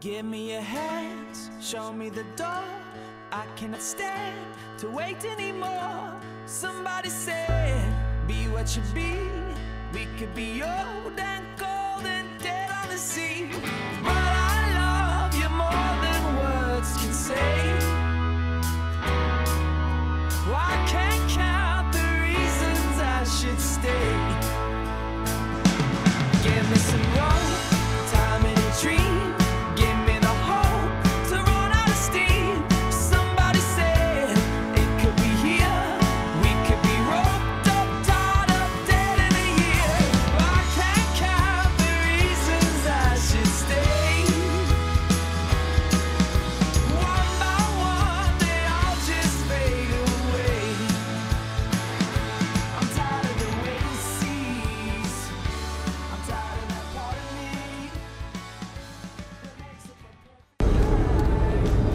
Give me your hands, show me the door. I cannot stand to wait anymore. Somebody said, Be what you be. We could be old and cold and dead on the sea.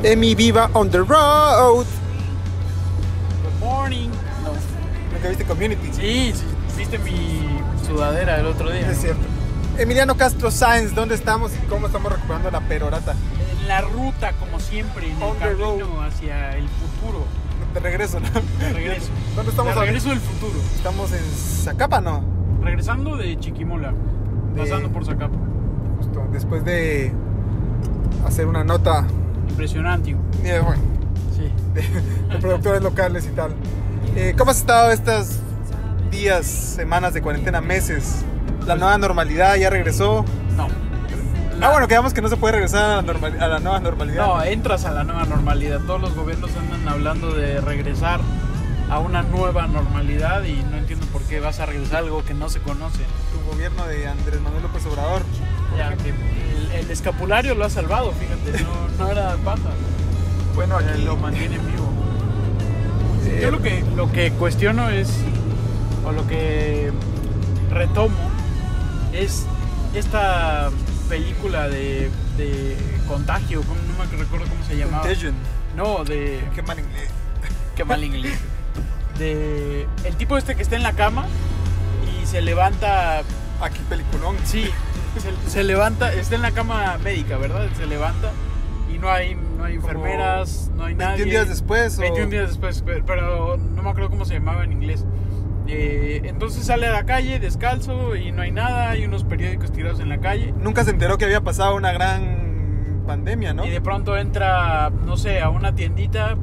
Emi Viva on the road. Good morning. No. Nunca viste Community. Sí, sí, viste mi sudadera el otro día. Es cierto. Emiliano Castro Sáenz, ¿dónde estamos y cómo estamos recuperando la perorata? En la ruta, como siempre, en On el the road. camino hacia el futuro. De regreso, ¿no? De regreso. ¿Dónde estamos De regreso del futuro. Estamos en Zacapa, ¿no? Regresando de Chiquimola. De- Pasando por Zacapa. Justo después de hacer una nota Impresionante. eh, bueno, Sí. de, de productores locales y tal. Eh, ¿Cómo has estado estos días, semanas de cuarentena, meses? La nueva normalidad ya regresó. No. Ah, bueno, quedamos que no se puede regresar a la, normal- a la nueva normalidad. No, entras a la nueva normalidad. Todos los gobiernos andan hablando de regresar a una nueva normalidad y no entiendo por qué vas a regresar a algo que no se conoce. Tu gobierno de Andrés Manuel López Obrador. Ya que el, el escapulario lo ha salvado, fíjate, no, no era paja. Bueno, aquí lo mantiene vivo. eh, Yo lo que, lo que cuestiono es, o lo que retomo, es esta película de, de contagio, ¿cómo- no me recuerdo cómo se llamaba. Contagion. No, de... Qué mal inglés. Qué mal inglés. De el tipo este que está en la cama y se levanta, Aquí peliculón. sí, se, se levanta, está en la cama médica, ¿verdad? Se levanta y no hay, no hay enfermeras, no hay 21 nadie. días después. o- 21 días después, pero- no me acuerdo cómo se llamaba en inglés. Eh, entonces sale a la calle descalzo y no hay nada, hay unos periódicos tirados en la calle. Nunca se enteró que había pasado una gran pandemia, ¿no? Y de pronto entra, no sé, a una tiendita,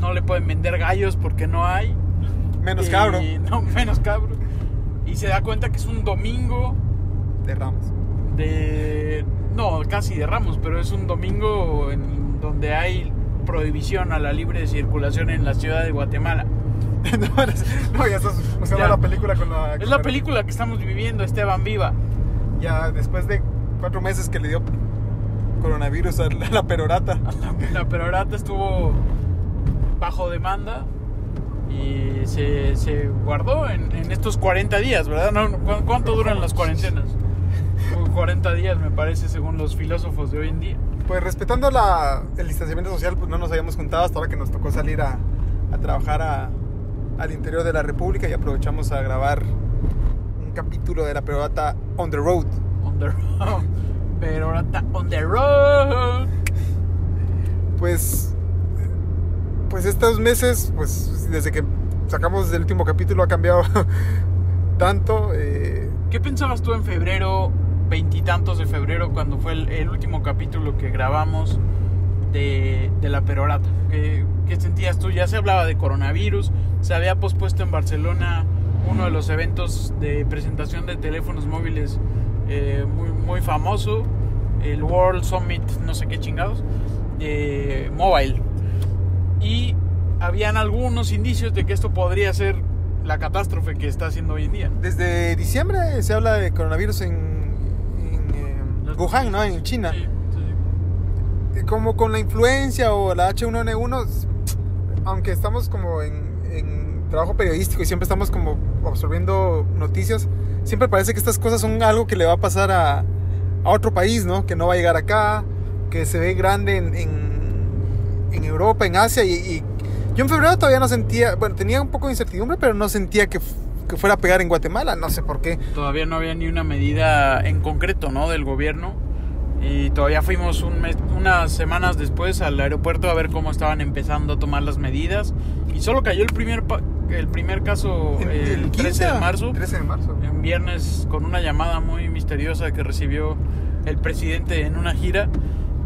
no le pueden vender gallos porque no hay. Menos Y- cabro No, menos cabro. Y se da cuenta que es un domingo de Ramos. de... No, casi de Ramos, pero es un domingo en donde hay prohibición a la libre circulación en la ciudad de Guatemala. no, ya estás usando Ya. la película con la. Es la película que estamos viviendo, Esteban Viva. Ya después de cuatro meses que le dio coronavirus a la, a la perorata. La perorata estuvo bajo demanda y se, se guardó en, en estos 40 días, ¿verdad? No, no, ¿cu- ¿Cuánto duran las cuarentenas? 40 días me parece según los filósofos de hoy en día. Pues respetando la, el distanciamiento social, pues no nos habíamos juntado hasta ahora que nos tocó salir a, a trabajar a- al interior de la República y aprovechamos a grabar un capítulo de la perorata on the road. On the road. Perorata on the road. Pues, pues estos meses, pues desde que sacamos el último capítulo ha cambiado tanto. eh, ¿Qué pensabas tú en febrero, veintitantos de febrero, cuando fue el, el último capítulo que grabamos de, de la perorata? ¿Qué, ¿Qué sentías tú? Ya se hablaba de coronavirus, se había pospuesto en Barcelona uno de los eventos de presentación de teléfonos móviles eh, muy, muy famoso, el World Summit, no sé qué chingados, de mobile. Y habían algunos indicios de que esto podría ser la catástrofe que está haciendo hoy en día. desde diciembre se habla de coronavirus en, eh, Wuhan, ¿no? En China. Sí, sí. Como con la influencia o la H1N1, aunque estamos como en, en trabajo periodístico y siempre estamos como absorbiendo noticias, siempre parece que estas cosas son algo que le va a pasar a, a otro país, ¿no? Que no va a llegar acá, que se ve grande en, en, en Europa, en Asia y, y yo en febrero todavía no sentía, bueno, tenía un poco de incertidumbre, pero no sentía que, que fuera a pegar en Guatemala, no sé por qué. Todavía no había ni una medida en concreto, ¿no? Del gobierno Y todavía fuimos un mes- unas semanas después al aeropuerto a ver cómo estaban empezando a tomar las medidas. Y solo cayó el primer, pa- el primer caso En- el 13 de marzo. 13 de marzo. Un viernes con una llamada muy misteriosa que recibió el presidente en una gira.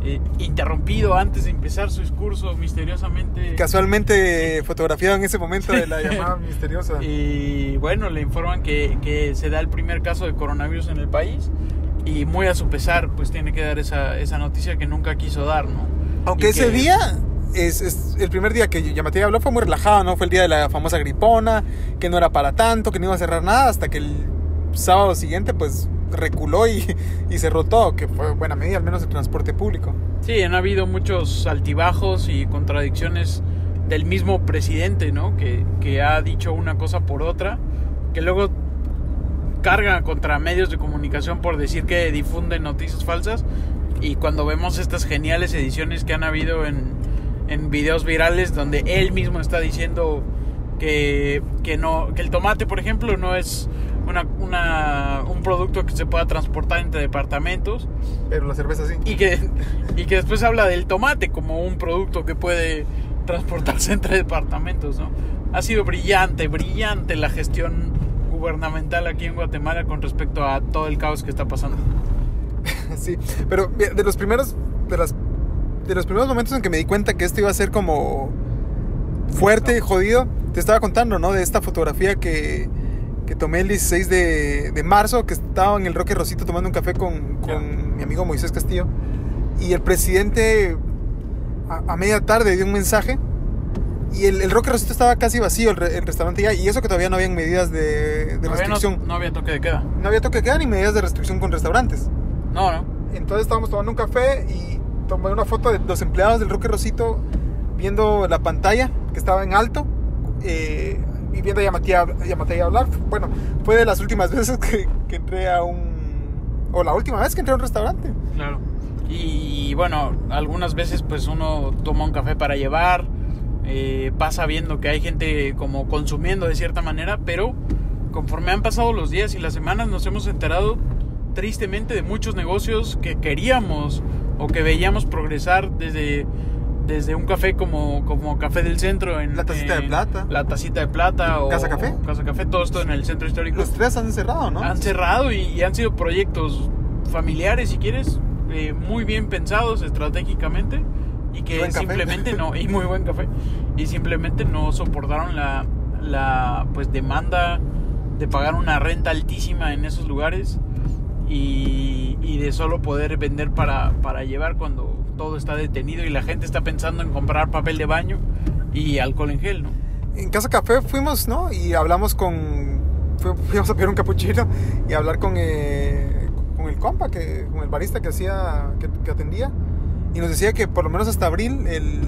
Eh, interrumpido antes de empezar su discurso misteriosamente. Casualmente fotografiado en ese momento de la llamada misteriosa. Y bueno, le informan que, que se da el primer caso de coronavirus en el país y muy a su pesar pues tiene que dar esa, esa noticia que nunca quiso dar, ¿no? Aunque Y ese que- día, es, es el primer día que Yamati habló fue muy relajado, ¿no? Fue el día de la famosa gripona, que no era para tanto, que no iba a cerrar nada, hasta que el sábado siguiente pues reculó y, y cerró todo, que fue buena medida, al menos el transporte público. Sí, han habido muchos altibajos y contradicciones del mismo presidente, ¿no? Que, que ha dicho una cosa por otra, que luego carga contra medios de comunicación por decir que difunden noticias falsas y cuando vemos estas geniales ediciones que han habido en, en videos virales donde él mismo está diciendo que, que no que el tomate por ejemplo no es una, una- un producto que se pueda transportar entre departamentos Pero la cerveza sí. y que, y que después habla del tomate como un producto que puede transportarse entre departamentos, ¿no? Ha sido brillante, brillante la gestión gubernamental aquí en Guatemala con respecto a todo el caos que está pasando. Sí, pero de los primeros de las de los primeros momentos en que me di cuenta que esto iba a ser como fuerte y jodido, te estaba contando, ¿no? De esta fotografía que, que tomé el 16 de, de marzo, que estaba en el Roque Rosito tomando un café con, con Ya. mi amigo Moisés Castillo. Y el presidente a, a media tarde dio un mensaje. Y el, el Roque Rosito estaba casi vacío, el, re- el restaurante ya. Y eso que todavía no habían medidas de, de Todavía no, restricción. no había toque de queda. no había toque de queda ni medidas de restricción con restaurantes. No, no. Entonces estábamos tomando un café y tomé una foto de los empleados del Roque Rosito viendo la pantalla que estaba en alto eh, y viendo a Yamatía, Yamatía hablar. Bueno, fue de las últimas veces que, que entré a un... o la última vez que entré a un restaurante. Claro. Y bueno, algunas veces pues uno toma un café para llevar, eh, pasa viendo que hay gente como consumiendo de cierta manera, pero conforme han pasado los días y las semanas nos hemos enterado tristemente de muchos negocios que queríamos o que veíamos progresar desde, desde un café como, como Café del Centro en La Tacita de Plata. La Tacita de Plata o Casa Café. Casa Café, todo esto en el centro histórico Los tres han cerrado, ¿no? han cerrado y, y han sido proyectos familiares, si quieres, eh, muy bien pensados estratégicamente y que Buen café. simplemente no, y muy buen café, y simplemente no soportaron la, la pues demanda de pagar una renta altísima en esos lugares y, y de solo poder vender para, para llevar cuando todo está detenido y la gente está pensando en comprar papel de baño y alcohol en gel, ¿no? En Casa Café fuimos, ¿no? Y hablamos con... fu- Fuimos a pedir un capuchino y hablar con, eh, con el compa, que, con el barista que hacía, que, que atendía. Y nos decía que por lo menos hasta abril el,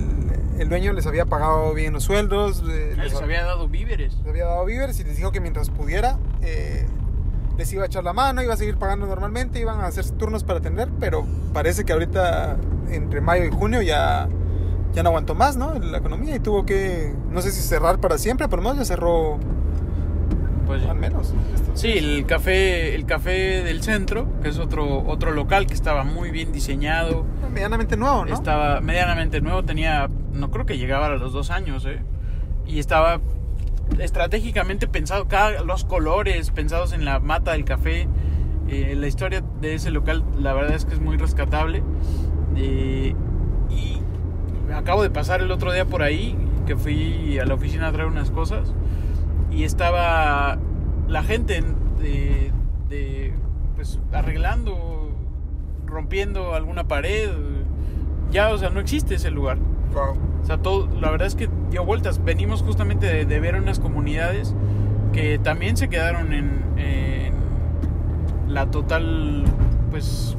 el dueño les había pagado bien los sueldos, eh, Les había dado víveres. les había dado víveres y les dijo que mientras pudiera eh, les iba a echar la mano, iba a seguir pagando normalmente, iban a hacer turnos para atender, pero parece que ahorita entre mayo y junio ya, ya no aguantó más, ¿no? La economía y tuvo que, no sé si cerrar para siempre, pero no, ya cerró Pues, al menos. Sí, el café, el café del centro, que es otro, otro local que estaba muy bien diseñado, Medianamente nuevo, ¿no? estaba medianamente nuevo, tenía, no creo que llegaba a los dos años, ¿eh? y estaba estratégicamente pensado, cada, los colores pensados en la mata del café, eh, la historia de ese local, la verdad es que es muy rescatable, eh, y acabo de pasar el otro día por ahí, que fui a la oficina a traer unas cosas, y estaba la gente en- de, de, pues arreglando, rompiendo alguna pared. Ya, o sea, no existe ese lugar. Wow. O sea, todo, la verdad es que dio vueltas. Venimos justamente de, de ver unas comunidades que también se quedaron en, la total, pues,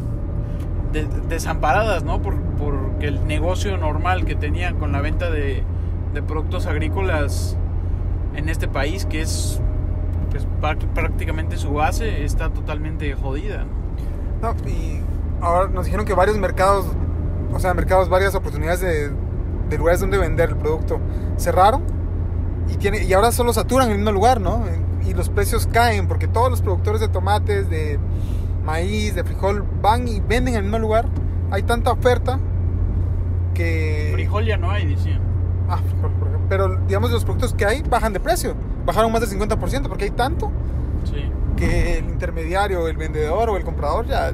de- desamparadas, ¿no? Por, porque el negocio normal que tenían con la venta de, productos agrícolas en este país, que es pues, prá- prácticamente su base, está totalmente jodida. No, y ahora nos dijeron que varios mercados, o sea, mercados, varias oportunidades de, de lugares donde vender el producto cerraron y, tiene, y ahora solo saturan en el mismo lugar, ¿no? Y los precios caen porque todos los productores de tomates, de, maíz, de frijol, van y venden en el mismo lugar. Hay tanta oferta que... Frijol ya no hay, decían. Ah, frijol, por ejemplo. Pero digamos, los productos que hay bajan de precio. Bajaron más del 50% porque hay tanto Sí. que el intermediario, el vendedor o el comprador ya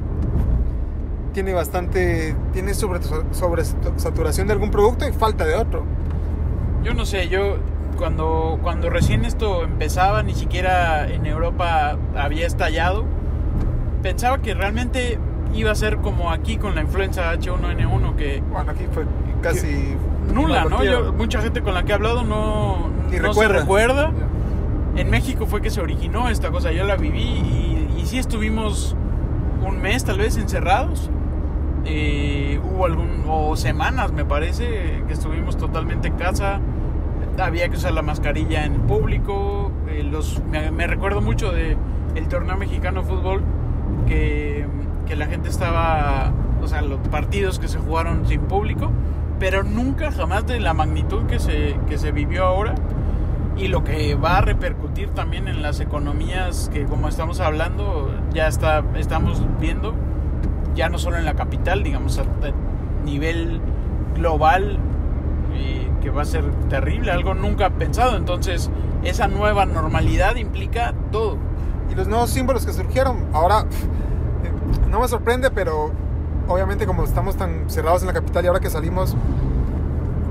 tiene bastante, tiene sobre, sobre saturación de algún producto y falta de otro. Yo no sé, yo cuando, cuando recién esto empezaba, ni siquiera en Europa había estallado, pensaba que realmente iba a ser como aquí con la influenza H1N1, que Bueno, aquí fue casi nula, ¿no? Yo, mucha gente con la que he hablado no, Ni no se recuerda. recuerda. Ya. En México fue que se originó esta cosa, yo la viví y, y sí estuvimos un mes tal vez encerrados. Eh, hubo algún, o semanas me parece, que estuvimos totalmente en casa. Había que usar la mascarilla en público. eh, los, me, recuerdo mucho de el torneo mexicano de fútbol que, que la gente estaba, o sea, los partidos que se jugaron sin público, pero nunca jamás de la magnitud que se, que se vivió ahora y lo que va a repercutir también en las economías que como estamos hablando ya está estamos viendo ya no solo en la capital digamos a, nivel global eh, que va a ser terrible algo nunca pensado entonces esa nueva normalidad implica todo Y los nuevos símbolos que surgieron, ahora no me sorprende, pero obviamente como estamos tan cerrados en la capital y ahora que salimos,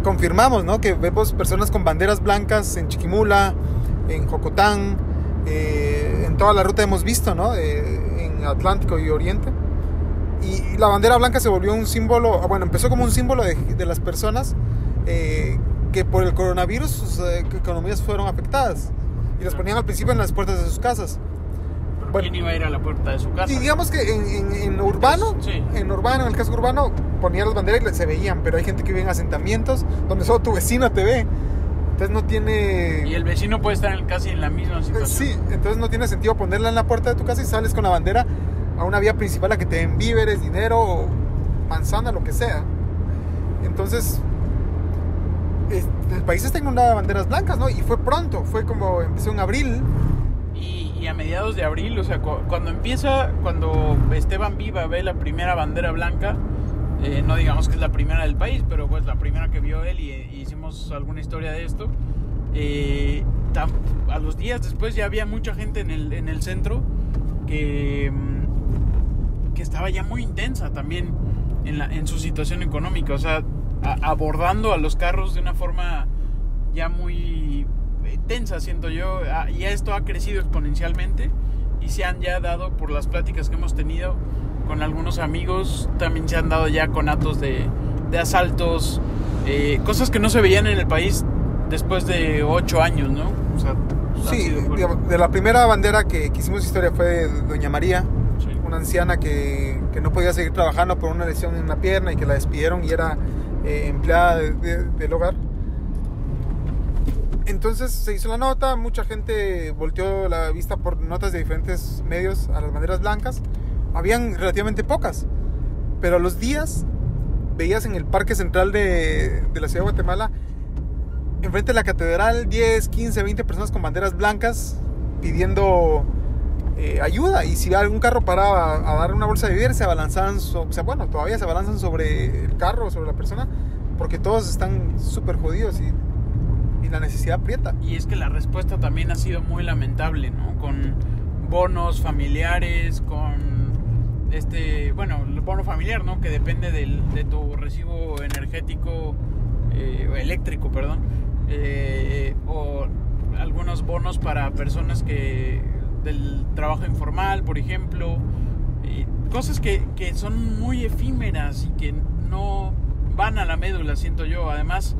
confirmamos, ¿no? Que vemos personas con banderas blancas en Chiquimula, en Jocotán, eh, en toda la ruta hemos visto, ¿no? Eh, en Atlántico y Oriente. Y, la bandera blanca se volvió un símbolo, ah, bueno, empezó como un símbolo de, de las personas eh, que por el coronavirus sus eh, economías fueron afectadas. Y las ponían al principio en las puertas de sus casas. Bueno. quién iba a ir a la puerta de su casa Y digamos que en, en- en urbano, Sí. en urbano, en el casco urbano, ponían las banderas y se veían, pero hay gente que vive en asentamientos donde solo tu vecino te ve. Entonces no tiene... y el vecino puede estar en- casi en la misma situación Sí, entonces no tiene sentido ponerla en la puerta de tu casa y sales con la bandera a una vía principal a que te den víveres, dinero, o manzana, lo que sea. Entonces, es- el país está inundado de banderas blancas, ¿no? Y fue pronto, fue como empezó en abril. Y, a mediados de abril, o sea, cu- cuando empieza, cuando Esteban Viva ve la primera bandera blanca, eh, no digamos que es la primera del país, pero pues la primera que vio él y, y hicimos alguna historia de esto, eh, a los días después ya había mucha gente en el, en el centro que, mm, que estaba ya muy intensa también en, la, en su situación económica, o sea, a- abordando a los carros de una forma ya muy eh, tensa, siento yo, y esto ha crecido exponencialmente y se han ya dado por las pláticas que hemos tenido con algunos amigos, también se han dado ya conatos de, de asaltos, eh, cosas que no se veían en el país después de ocho años, ¿no? O sea, Sí, digamos, de la primera bandera que, que hicimos historia fue de Doña María. Una anciana que, que no podía seguir trabajando por una lesión en la pierna y que la despidieron y era eh, empleada de- de- del hogar. Entonces se hizo la nota, mucha gente volteó la vista por notas de diferentes medios a las banderas blancas. Habían relativamente pocas, pero a los días veías en el parque central de, de la ciudad de Guatemala, enfrente de la catedral, 10, 15, 20 personas con banderas blancas pidiendo eh, ayuda. Y si algún carro paraba a, dar una bolsa de víveres, se abalanzaban, so- o sea, bueno, todavía se abalanzan sobre el carro, sobre la persona, porque todos están súper jodidos y, y la necesidad aprieta. Y es que la respuesta también ha sido muy lamentable, ¿no? Con bonos familiares, con este, bueno, el bono familiar, ¿no? Que depende del, de tu recibo energético, eh, eléctrico, perdón, eh, o algunos bonos para personas que del trabajo informal, por ejemplo, eh, cosas que, que son muy efímeras y que no van a la médula, siento yo. Además,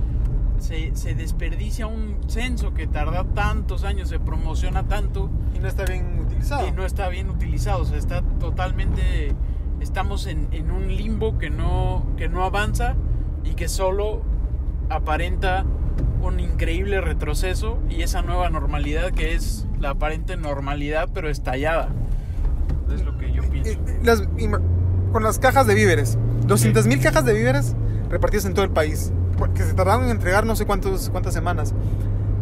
se, se desperdicia un censo que tarda tantos años, se promociona tanto Y no está bien utilizado. y no está bien utilizado. O sea, está totalmente. Estamos en, en un limbo que no, que no avanza y que solo aparenta un increíble retroceso y esa nueva normalidad que es la aparente normalidad pero estallada. Es lo que yo pienso. Eh, eh, las- con las cajas de víveres. 200 mil cajas de víveres repartidas en todo el país. Que se tardaron en entregar no sé cuántos, cuántas semanas.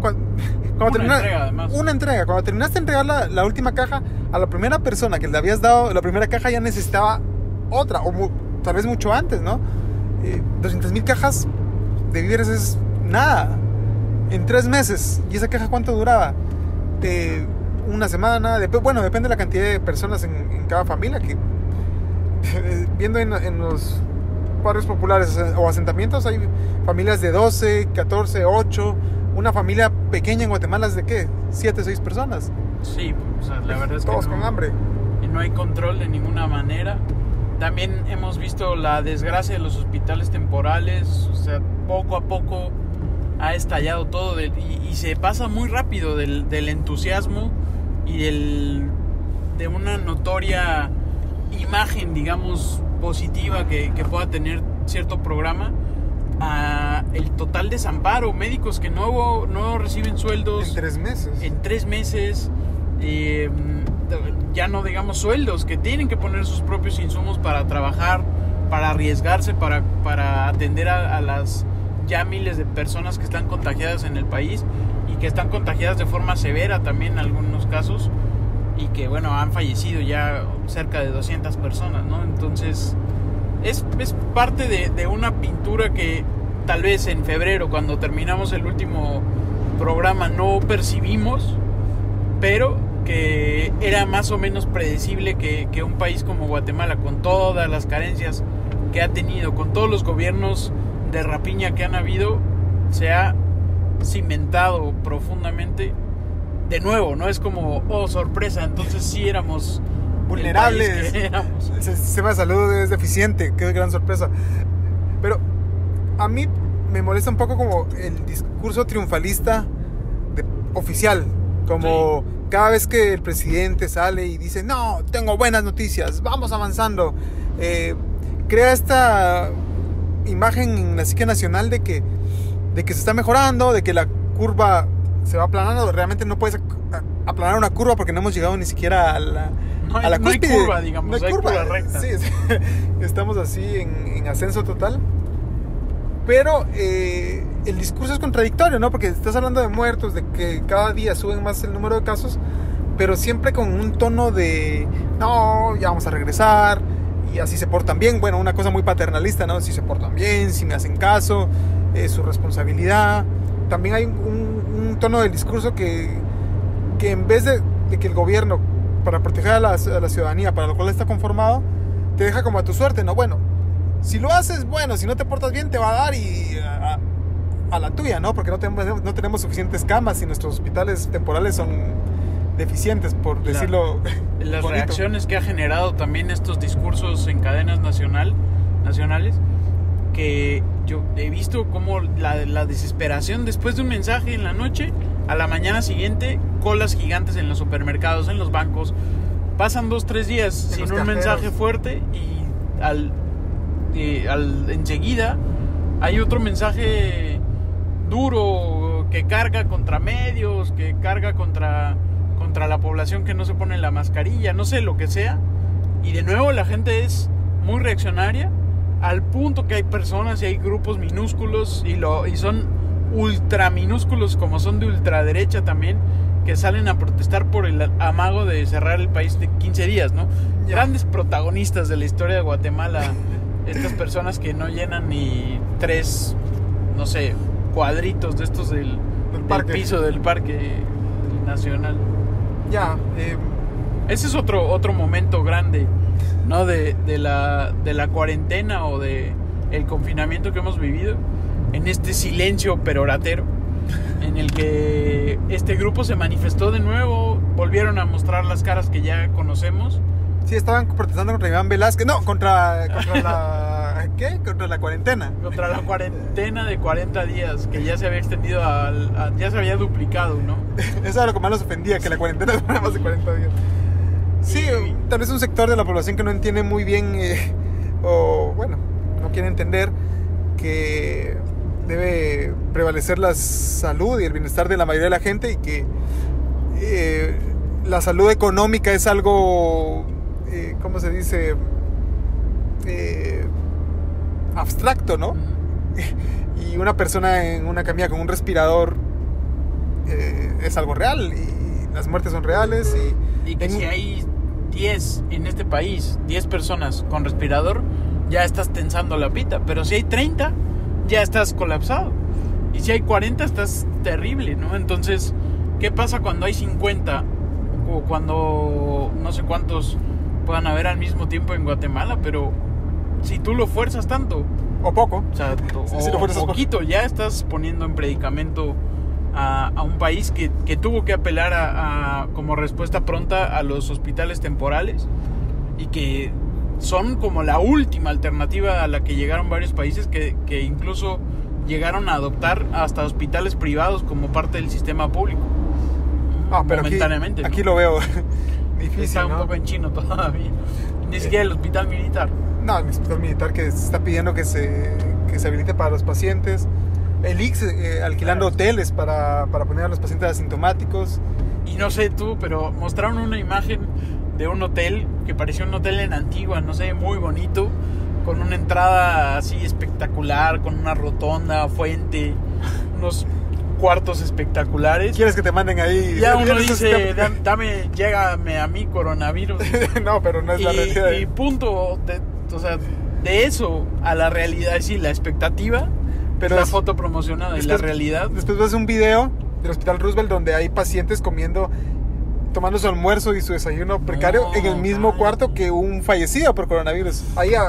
Cuan- Cuando Una entrega, además. Una entrega. Cuando terminaste de entregar la, la última caja, a la primera persona que le habías dado la primera caja ya necesitaba otra, o mu- tal vez mucho antes, ¿no? Eh, 200 mil cajas de víveres es nada. En tres meses. ¿Y esa caja cuánto duraba? De una semana. dep- bueno, depende de la cantidad de personas en, en cada familia. Que, viendo en, en los barrios populares o asentamientos, hay familias de 12, 14, 8. Una familia pequeña en Guatemala es de qué? 7, 6 personas. Sí, o sea, la verdad es que Todos no, con hambre. y no hay control de ninguna manera. También hemos visto la desgracia de los hospitales temporales, o sea, poco a poco ha estallado todo del- y, y se pasa muy rápido del, del entusiasmo y del, de una notoria imagen, digamos, positiva que, que pueda tener cierto programa a el total desamparo, médicos que no, no reciben sueldos En tres meses. en tres meses, eh, ya no digamos sueldos, que tienen que poner sus propios insumos para trabajar, para arriesgarse, para, para atender a, a las ya miles de personas que están contagiadas en el país y que están contagiadas de forma severa también en algunos casos y que bueno, han fallecido ya cerca de 200 personas, ¿no? Entonces es, es parte de, de una pintura que tal vez en febrero, cuando terminamos el último programa, no percibimos, pero que era más o menos predecible que, que un país como Guatemala, con todas las carencias que ha tenido, con todos los gobiernos de rapiña que han habido, se ha cimentado profundamente. De nuevo, no es como, oh, sorpresa, entonces sí éramos el Vulnerables. éramos. El sistema de salud es deficiente, qué gran sorpresa. Pero a mí me molesta un poco como el discurso triunfalista de- oficial, como cada vez que el presidente sale y dice, no, tengo buenas noticias, vamos avanzando, eh, crea esta imagen en la psique nacional de que, de que se está mejorando, de que la curva se va aplanando, realmente no puedes aplanar una curva porque no hemos llegado ni siquiera a la, No hay- a la no hay cúspide. curva, digamos, hay curva recta. Sí, sí. estamos así en, en ascenso total. Pero eh, el discurso es contradictorio, ¿no? Porque estás hablando de muertos, de que cada día suben más el número de casos, pero siempre con un tono de, no, ya vamos a regresar, y así se portan bien. Bueno, una cosa muy paternalista, ¿no? Si se portan bien, si me hacen caso, es su responsabilidad. También hay un, tono del discurso que, que en vez de, que el gobierno, para proteger a la, ciudadanía, para lo cual está conformado, te deja como a tu suerte, ¿no? Bueno, si lo haces, bueno, si no te portas bien, te va a dar y a- a la tuya, ¿no? Porque no tenemos, no tenemos suficientes camas y nuestros hospitales temporales son deficientes, por La- decirlo. las bonito. reacciones que ha generado también estos discursos en cadenas nacional, nacionales, que yo he visto como la, la desesperación después de un mensaje en la noche, a la mañana siguiente, colas gigantes en los supermercados, en los bancos, pasan dos, tres días sin un cajeros. mensaje fuerte y al, y al enseguida hay otro mensaje duro que carga contra medios, que carga contra, contra la población que no se pone la mascarilla, no sé lo que sea. Y de nuevo la gente es muy reaccionaria al punto que hay personas y hay grupos minúsculos y, lo, y son ultra minúsculos como son de ultraderecha también que salen a protestar por el amago de cerrar el país de 15 días, ¿no? Ya. Grandes protagonistas de la historia de Guatemala, estas personas que no llenan ni tres, no sé, cuadritos de estos del, Del piso del parque nacional. Ya, eh, Ese es otro, otro momento grande, ¿no? De, de la, de la cuarentena o de el confinamiento que hemos vivido, en este silencio peroratero, en el que este grupo se manifestó de nuevo, volvieron a mostrar las caras que ya conocemos. sí, estaban protestando contra Iván Velázquez. No, contra, contra la. ¿Qué? Contra la cuarentena. Contra la cuarentena de 40 días, que ya se había extendido, al, a- ya se había duplicado, ¿no? Eso era lo que más nos ofendía, que la cuarentena durara más de 40 días. Sí, Y- tal vez un sector de la población que no entiende muy bien, eh, o bueno, no quiere entender que debe prevalecer la salud y el bienestar de la mayoría de la gente y que eh, la salud económica es algo, eh, ¿cómo se dice? Eh, abstracto, ¿no? y una persona en una camilla con un respirador eh, es algo real y las muertes son reales y, Y que en- si hay 10 en este país, 10 personas con respirador, ya estás tensando la pita. Pero si hay 30, ya estás colapsado. Y si hay 40, estás terrible, ¿no? Entonces, ¿qué pasa cuando hay 50? O cuando no sé cuántos puedan haber al mismo tiempo en Guatemala, pero si tú lo fuerzas tanto, o poco. o sea, o sí, lo fuerzas poquito, ya estás poniendo en predicamento a, a un país que, que tuvo que apelar a, a- como respuesta pronta a los hospitales temporales y que son como la última alternativa a la que llegaron varios países que, que incluso llegaron a adoptar hasta hospitales privados como parte del sistema público. Ah, pero aquí, momentáneamente. ¿no? aquí lo veo difícil, Está un ¿no? poco en chino todavía. Ni siquiera el hospital militar. No, el hospital militar que se está pidiendo que se, que se habilite para los pacientes. El IX eh, alquilando Claro. hoteles para, para poner a los pacientes asintomáticos. Y no sé tú, pero mostraron una imagen de un hotel que parecía un hotel en Antigua, no sé, muy bonito, con una entrada así espectacular, con una rotonda, fuente, unos cuartos espectaculares. ¿Quieres que te manden ahí? Ya uno ¿Quieres dice, que- "Dam- dame, llégame a mí coronavirus. no, pero no es la realidad. y, y punto, de, o sea, de eso a la realidad, decir, la expectativa, Pero la foto promocionada y la después- realidad. Después ves un video del Hospital Roosevelt donde hay pacientes comiendo, tomando su almuerzo y su desayuno precario No, en el mismo man. cuarto que un fallecido por coronavirus. Ahí a,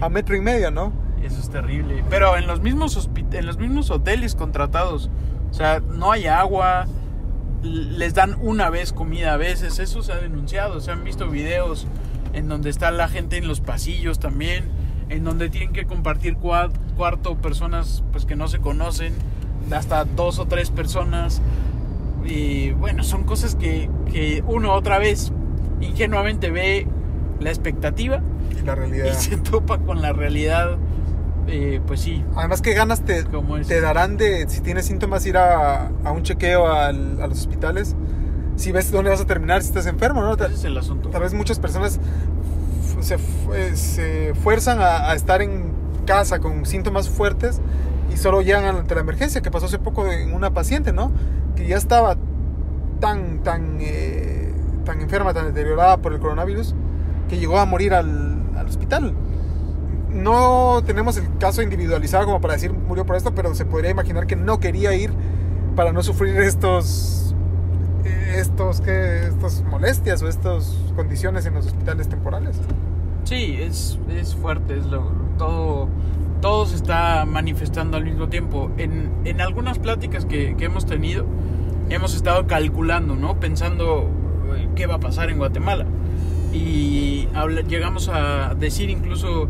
a metro y medio, ¿no? Eso es terrible. Pero en los mismos en los mismos hoteles contratados, o sea, no hay agua, les dan una vez comida a veces, eso se ha denunciado, se han visto videos en donde está la gente en los pasillos también, en donde tienen que compartir cua- cuarto personas pues que no se conocen, hasta dos o tres personas. Y bueno, son cosas que, que uno otra vez ingenuamente ve la expectativa Y la realidad. y se topa con la realidad, eh, pues sí, Además, ¿qué ganas te, te darán de, si tienes síntomas, ir a, a un chequeo al- a los hospitales? Si ves dónde vas a terminar, si estás enfermo, ¿no? Ese Tal, es el asunto. tal vez muchas personas se, eh, se fuerzan a, a estar en casa con síntomas fuertes y solo llegan ante la emergencia, que pasó hace poco en una paciente, ¿no? Que ya estaba tan, tan, eh, tan enferma, tan deteriorada por el coronavirus, que llegó a morir al, al hospital. No tenemos el caso individualizado como para decir murió por esto, pero se podría imaginar que no quería ir para no sufrir estos, estos, ¿qué? estas molestias o estas condiciones en los hospitales temporales. Sí, es, es fuerte, es lo, todo, todo se está manifestando al mismo tiempo. En, en algunas pláticas que, que hemos tenido, hemos estado calculando, ¿no? Pensando eh, qué va a pasar en Guatemala. Y habla- llegamos a decir incluso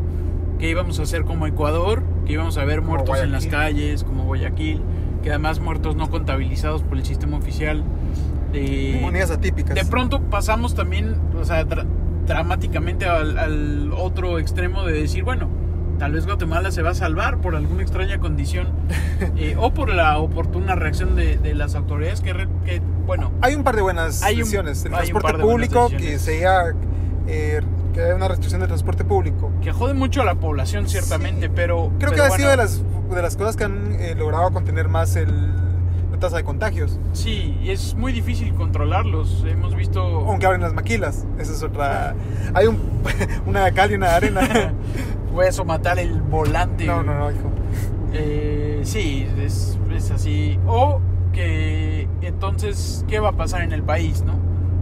que íbamos a hacer como Ecuador, que íbamos a ver muertos en las calles, como Guayaquil, que además muertos no contabilizados por el sistema oficial. Atípicas. de pronto pasamos también, o sea, dra- dramáticamente al, al otro extremo de decir, bueno, tal vez Guatemala se va a salvar por alguna extraña condición eh, o por la oportuna reacción de, de las autoridades que, re- que, bueno, Hay un par de buenas Hay un- decisiones. El transporte de público, que sea eh, que una restricción del transporte público. que jode mucho a la población ciertamente, Sí. pero... Creo que ha sido de las, de las cosas que han eh, logrado contener más el, tasa de contagios. Sí, y es muy difícil controlarlos. Hemos visto... Aunque abren las maquilas. Esa es otra. Hay un, una cal y una arena. Puedes o matar el volante. no, no, no, hijo. Eh, sí, es, es así. O que entonces, ¿qué va a pasar en el país, no?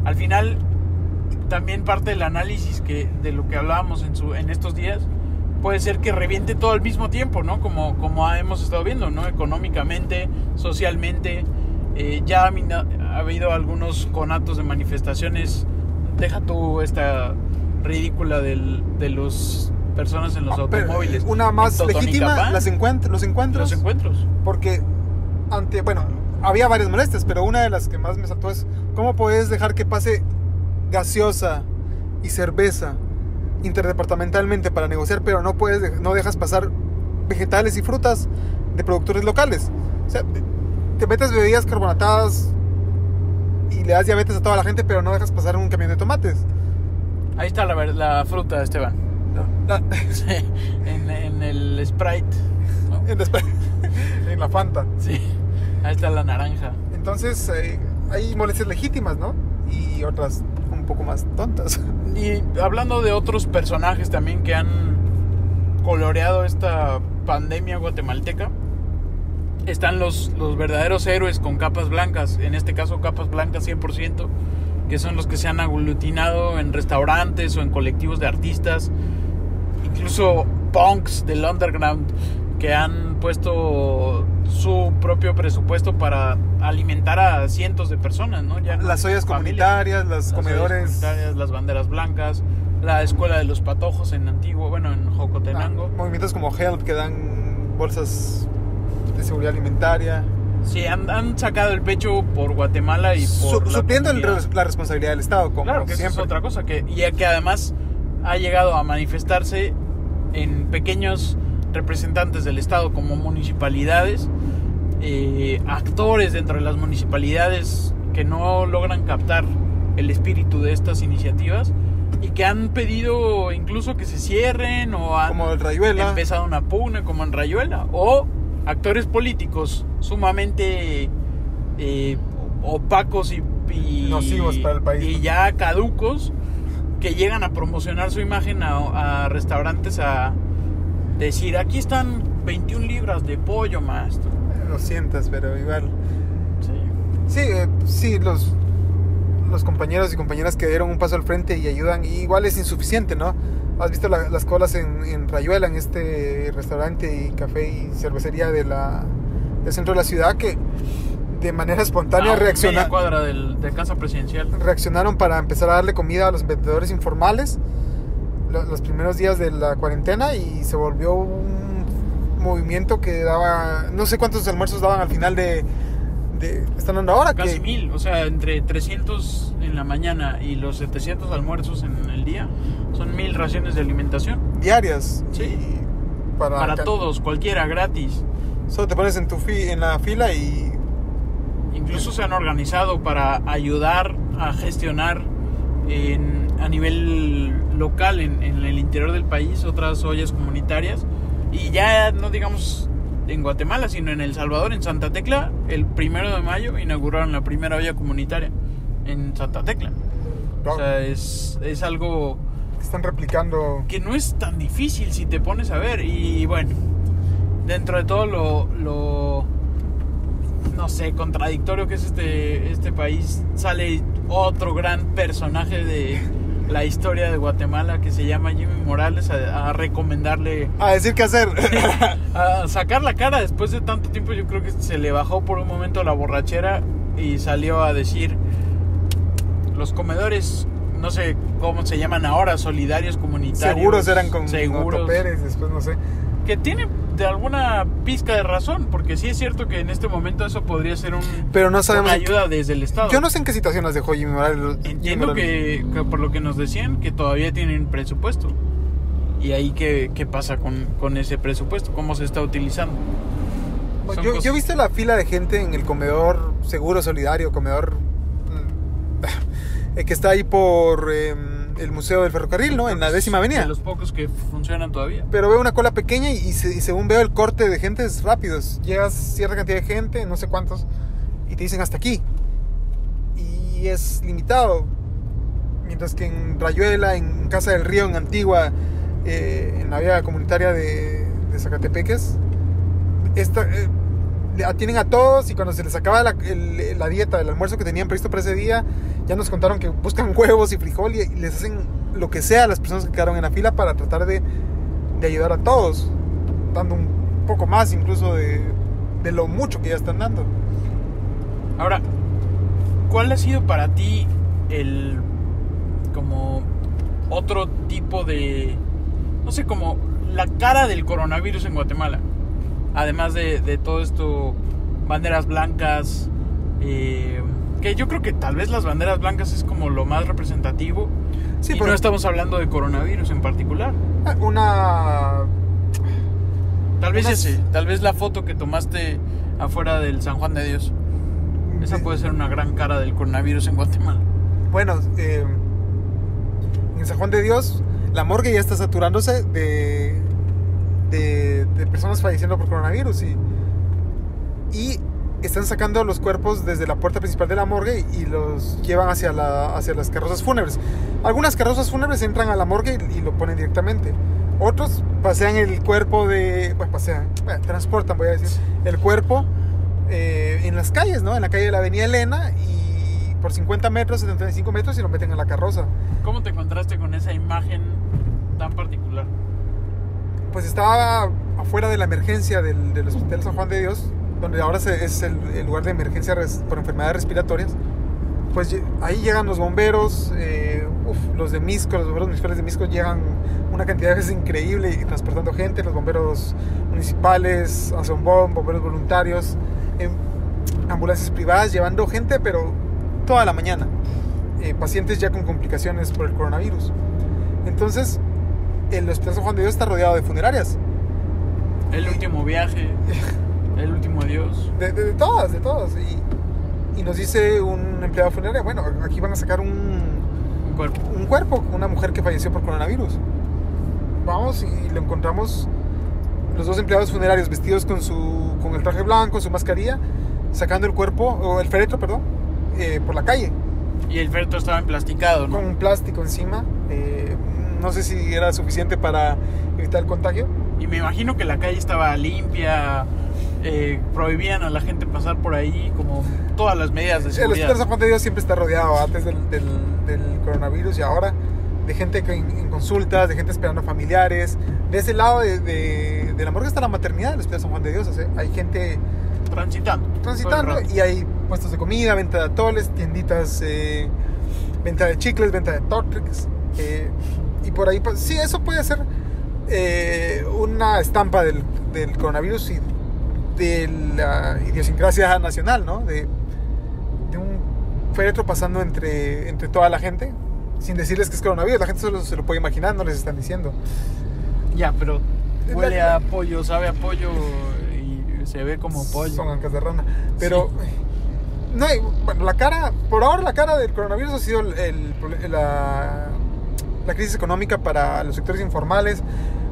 Al final, también parte del análisis que, de lo que hablábamos en, su, en estos días, puede ser que reviente todo al mismo tiempo, ¿no? Como, como hemos estado viendo, ¿no? Económicamente, socialmente. eh, ya ha, habido algunos conatos de manifestaciones. Deja tú esta ridícula del, de los personas en los Ah, pero, automóviles. Una más legítima, las encuent los encuentros. Los encuentros. Porque ante, bueno, había varias molestias, pero una de las que más me saltó es cómo puedes dejar que pase gaseosa y cerveza interdepartamentalmente para negociar, pero no puedes de- no dejas pasar vegetales y frutas de productores locales. O sea, te metes bebidas carbonatadas y le das diabetes a toda la gente, pero no dejas pasar un camión de tomates. Ahí está la, fruta, Esteban. La- Sí, en, en el Sprite. ¿no? en, la, en la Fanta. Sí, ahí está la naranja. Entonces, eh, hay molestias legítimas, ¿no? Y otras poco más tontas. Y hablando de otros personajes también que han coloreado esta pandemia guatemalteca, están los, los verdaderos héroes con capas blancas, en este caso capas blancas 100%, que son los que se han aglutinado en restaurantes o en colectivos de artistas, incluso punks del underground, que han puesto su propio presupuesto para alimentar a cientos de personas, ¿no? Ya Las ollas comunitarias, los Las ollas comedores. comunitarias, las banderas blancas, la escuela de los patojos en Antiguo, bueno, en Jocotenango. Ah, movimientos como Help que dan bolsas de seguridad alimentaria. Sí, han, han sacado el pecho por Guatemala y Su- por la supliendo el la responsabilidad del Estado, como Claro, que eso es siempre. otra cosa, que, y que además ha llegado a manifestarse en pequeños representantes del Estado como municipalidades, eh, actores dentro de las municipalidades que no logran captar el espíritu de estas iniciativas y que han pedido incluso que se cierren o han Como el Rayuela. empezado una pugna como en Rayuela o actores políticos sumamente eh, opacos y, y- Nocivos para el país, y ya caducos que llegan a promocionar su imagen a, a restaurantes a decir aquí están 21 libras de pollo maestro Lo sientas, pero igual. Sí. Sí, eh, sí, los, los compañeros y compañeras que dieron un paso al frente y ayudan, y igual es insuficiente, ¿no? Has visto la- las colas en, en Rayuela, en este restaurante y café y cervecería de la, del centro de la ciudad, que de manera espontánea A media reacciona- cuadra del- de casa presidencial reaccionaron para empezar a darle comida a los vendedores informales los primeros días de la cuarentena y se volvió un movimiento que daba, no sé cuántos almuerzos daban al final de, de están dando ahora, casi que mil o sea entre 300 en la mañana y los 700 almuerzos en el día son mil raciones de alimentación diarias. Sí. para, todos cualquiera gratis Solo te pones en tu fi- en la fila y Incluso se han organizado para ayudar a gestionar en- a nivel local en, en el interior del país otras ollas comunitarias. Y ya no digamos en Guatemala, sino en El Salvador, en Santa Tecla, el primero de mayo inauguraron la primera olla comunitaria en Santa Tecla. O sea, es, es algo están replicando. que no es tan difícil si te pones a ver. Y bueno, dentro de todo lo, lo no sé, contradictorio que es este, este país, sale otro gran personaje de la historia de Guatemala que se llama Jimmy Morales a, a recomendarle A decir qué hacer. a sacar la cara después de tanto tiempo yo creo que se le bajó por un momento la borrachera y salió a decir los comedores no sé cómo se llaman ahora solidarios comunitarios Seguros eran con seguros Pérez, después no sé. Que tiene de alguna pizca de razón porque sí es cierto que en este momento eso podría ser un Pero no sabemos una ayuda desde el estado Yo no sé en qué situación las dejó Jimmy Morales. Jimmy entiendo Morales. que, que por lo que nos decían que todavía tienen presupuesto y ahí qué, qué pasa con, con ese presupuesto cómo se está utilizando Bueno, Son Yo, yo he visto la fila de gente en el comedor seguro solidario, comedor eh, que está ahí por eh, el Museo del Ferrocarril, ¿no? En la décima avenida. de los pocos que funcionan todavía Pero veo una cola pequeña y, y se- y según veo el corte de gente es rápido. Llegas cierta cantidad de gente, no sé cuántos, y te dicen hasta aquí. Y es limitado. Mientras que en Rayuela, en Casa del Río, en Antigua, eh, en la vía comunitaria de, de Zacatepeques, esta, eh, atienden a todos y cuando se les acaba la, el- la dieta, el almuerzo que tenían previsto para ese día, ya nos contaron que buscan huevos y frijol y, les hacen lo que sea a las personas que quedaron en la fila para tratar de, de ayudar a todos, dando un poco más incluso de, de lo mucho que ya están dando. Ahora, ¿cuál ha sido para ti el como otro tipo de no sé, como la cara del coronavirus en Guatemala? Además de, de todo esto, banderas blancas, eh, que yo creo que tal vez las banderas blancas es como lo más representativo. Sí, y pero no estamos hablando de coronavirus en particular. una... Tal vez ese, tal vez la foto que tomaste afuera del San Juan de Dios. Esa puede ser una gran cara del coronavirus en Guatemala. Bueno, eh, en San Juan de Dios, la morgue ya está saturándose de, de, de personas falleciendo por coronavirus. Y, y están sacando los cuerpos desde la puerta principal de la morgue y los llevan hacia, la, hacia las carrozas fúnebres. Algunas carrozas fúnebres entran a la morgue y, y lo ponen directamente. Otros pasean el cuerpo de... Pues pasean, bueno, transportan, voy a decir, el cuerpo eh, en las calles, ¿no? En la calle de la Avenida Elena y por 50 metros, 75 metros y lo meten en la carroza. ¿Cómo te encontraste con esa imagen tan particular? Pues estaba afuera de la emergencia del, del Hospital San Juan de Dios, donde ahora es el, lugar de emergencia por enfermedades respiratorias. Pues ahí llegan los bomberos, eh, los de Misco, los bomberos municipales de Misco llegan una cantidad de veces increíble transportando gente, los bomberos municipales, Azombón, bomberos voluntarios, em, ambulancias privadas llevando gente, pero toda la mañana. Eh, pacientes ya con complicaciones por el coronavirus. Entonces, el Hospital San Juan de Dios está rodeado de funerarias. El último viaje, el último adiós. De, de- de todas, de todas. Y, y nos dice un empleado funerario, bueno, aquí van a sacar un, Un cuerpo. un cuerpo, una mujer que falleció por coronavirus. Vamos y lo encontramos los dos empleados funerarios vestidos con su con el traje blanco, su mascarilla, sacando el cuerpo, o el féretro, perdón, eh, por la calle, Y el féretro estaba emplasticado, ¿no? con un plástico encima. No sé si era suficiente para evitar el contagio. Y me imagino que la calle estaba limpia, eh, prohibían a la gente pasar por ahí, como todas las medidas de El Hospital seguridad. San Juan de Dios siempre está rodeado antes del, del- del coronavirus y ahora de gente en, en consultas, de gente esperando a familiares. De ese lado de, de- de la morgue está la maternidad del Hospital San Juan de Dios. o sea, hay gente Transitando. transitando y hay puestos de comida, venta de atoles, tienditas, eh, venta de chicles, venta de tortrix. eh, y por ahí, pues, sí, eso puede ser eh, una estampa del, del coronavirus y de la idiosincrasia nacional, ¿no? De, de un féretro pasando entre, entre toda la gente, sin decirles que es coronavirus. La gente solo se lo puede imaginar, no les están diciendo. Ya, pero huele a pollo, sabe a pollo y se ve como pollo. Son ancas de rana. Pero, no, bueno, la cara, por ahora la cara del coronavirus ha sido el- la, la crisis económica para los sectores informales,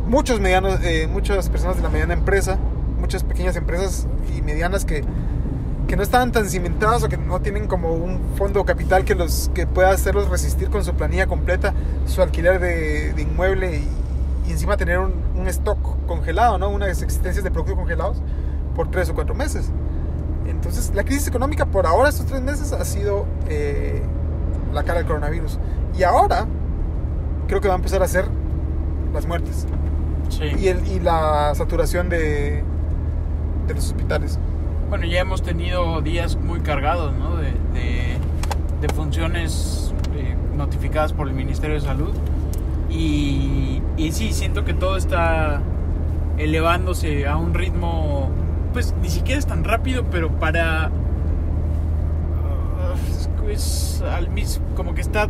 muchos medianos, eh, muchas personas de la mediana empresa, muchas pequeñas empresas y medianas que, que no estaban tan cimentadas o que no tienen como un fondo capital que los que pueda hacerlos resistir con su planilla completa, su alquiler de, de inmueble y, y encima tener un, un stock congelado, ¿no? Unas existencias de productos congelados por tres o cuatro meses. Entonces, la crisis económica por ahora, estos tres meses, ha sido eh, la cara del coronavirus. Y ahora, creo que va a empezar a ser las muertes Sí. y, el, y la saturación de, de los hospitales. Bueno, ya hemos tenido días muy cargados, ¿no? De, de- de funciones eh, notificadas por el Ministerio de Salud. Y, y sí, siento que todo está elevándose a un ritmo, pues ni siquiera es tan rápido, pero para... ah, es al mis- como que está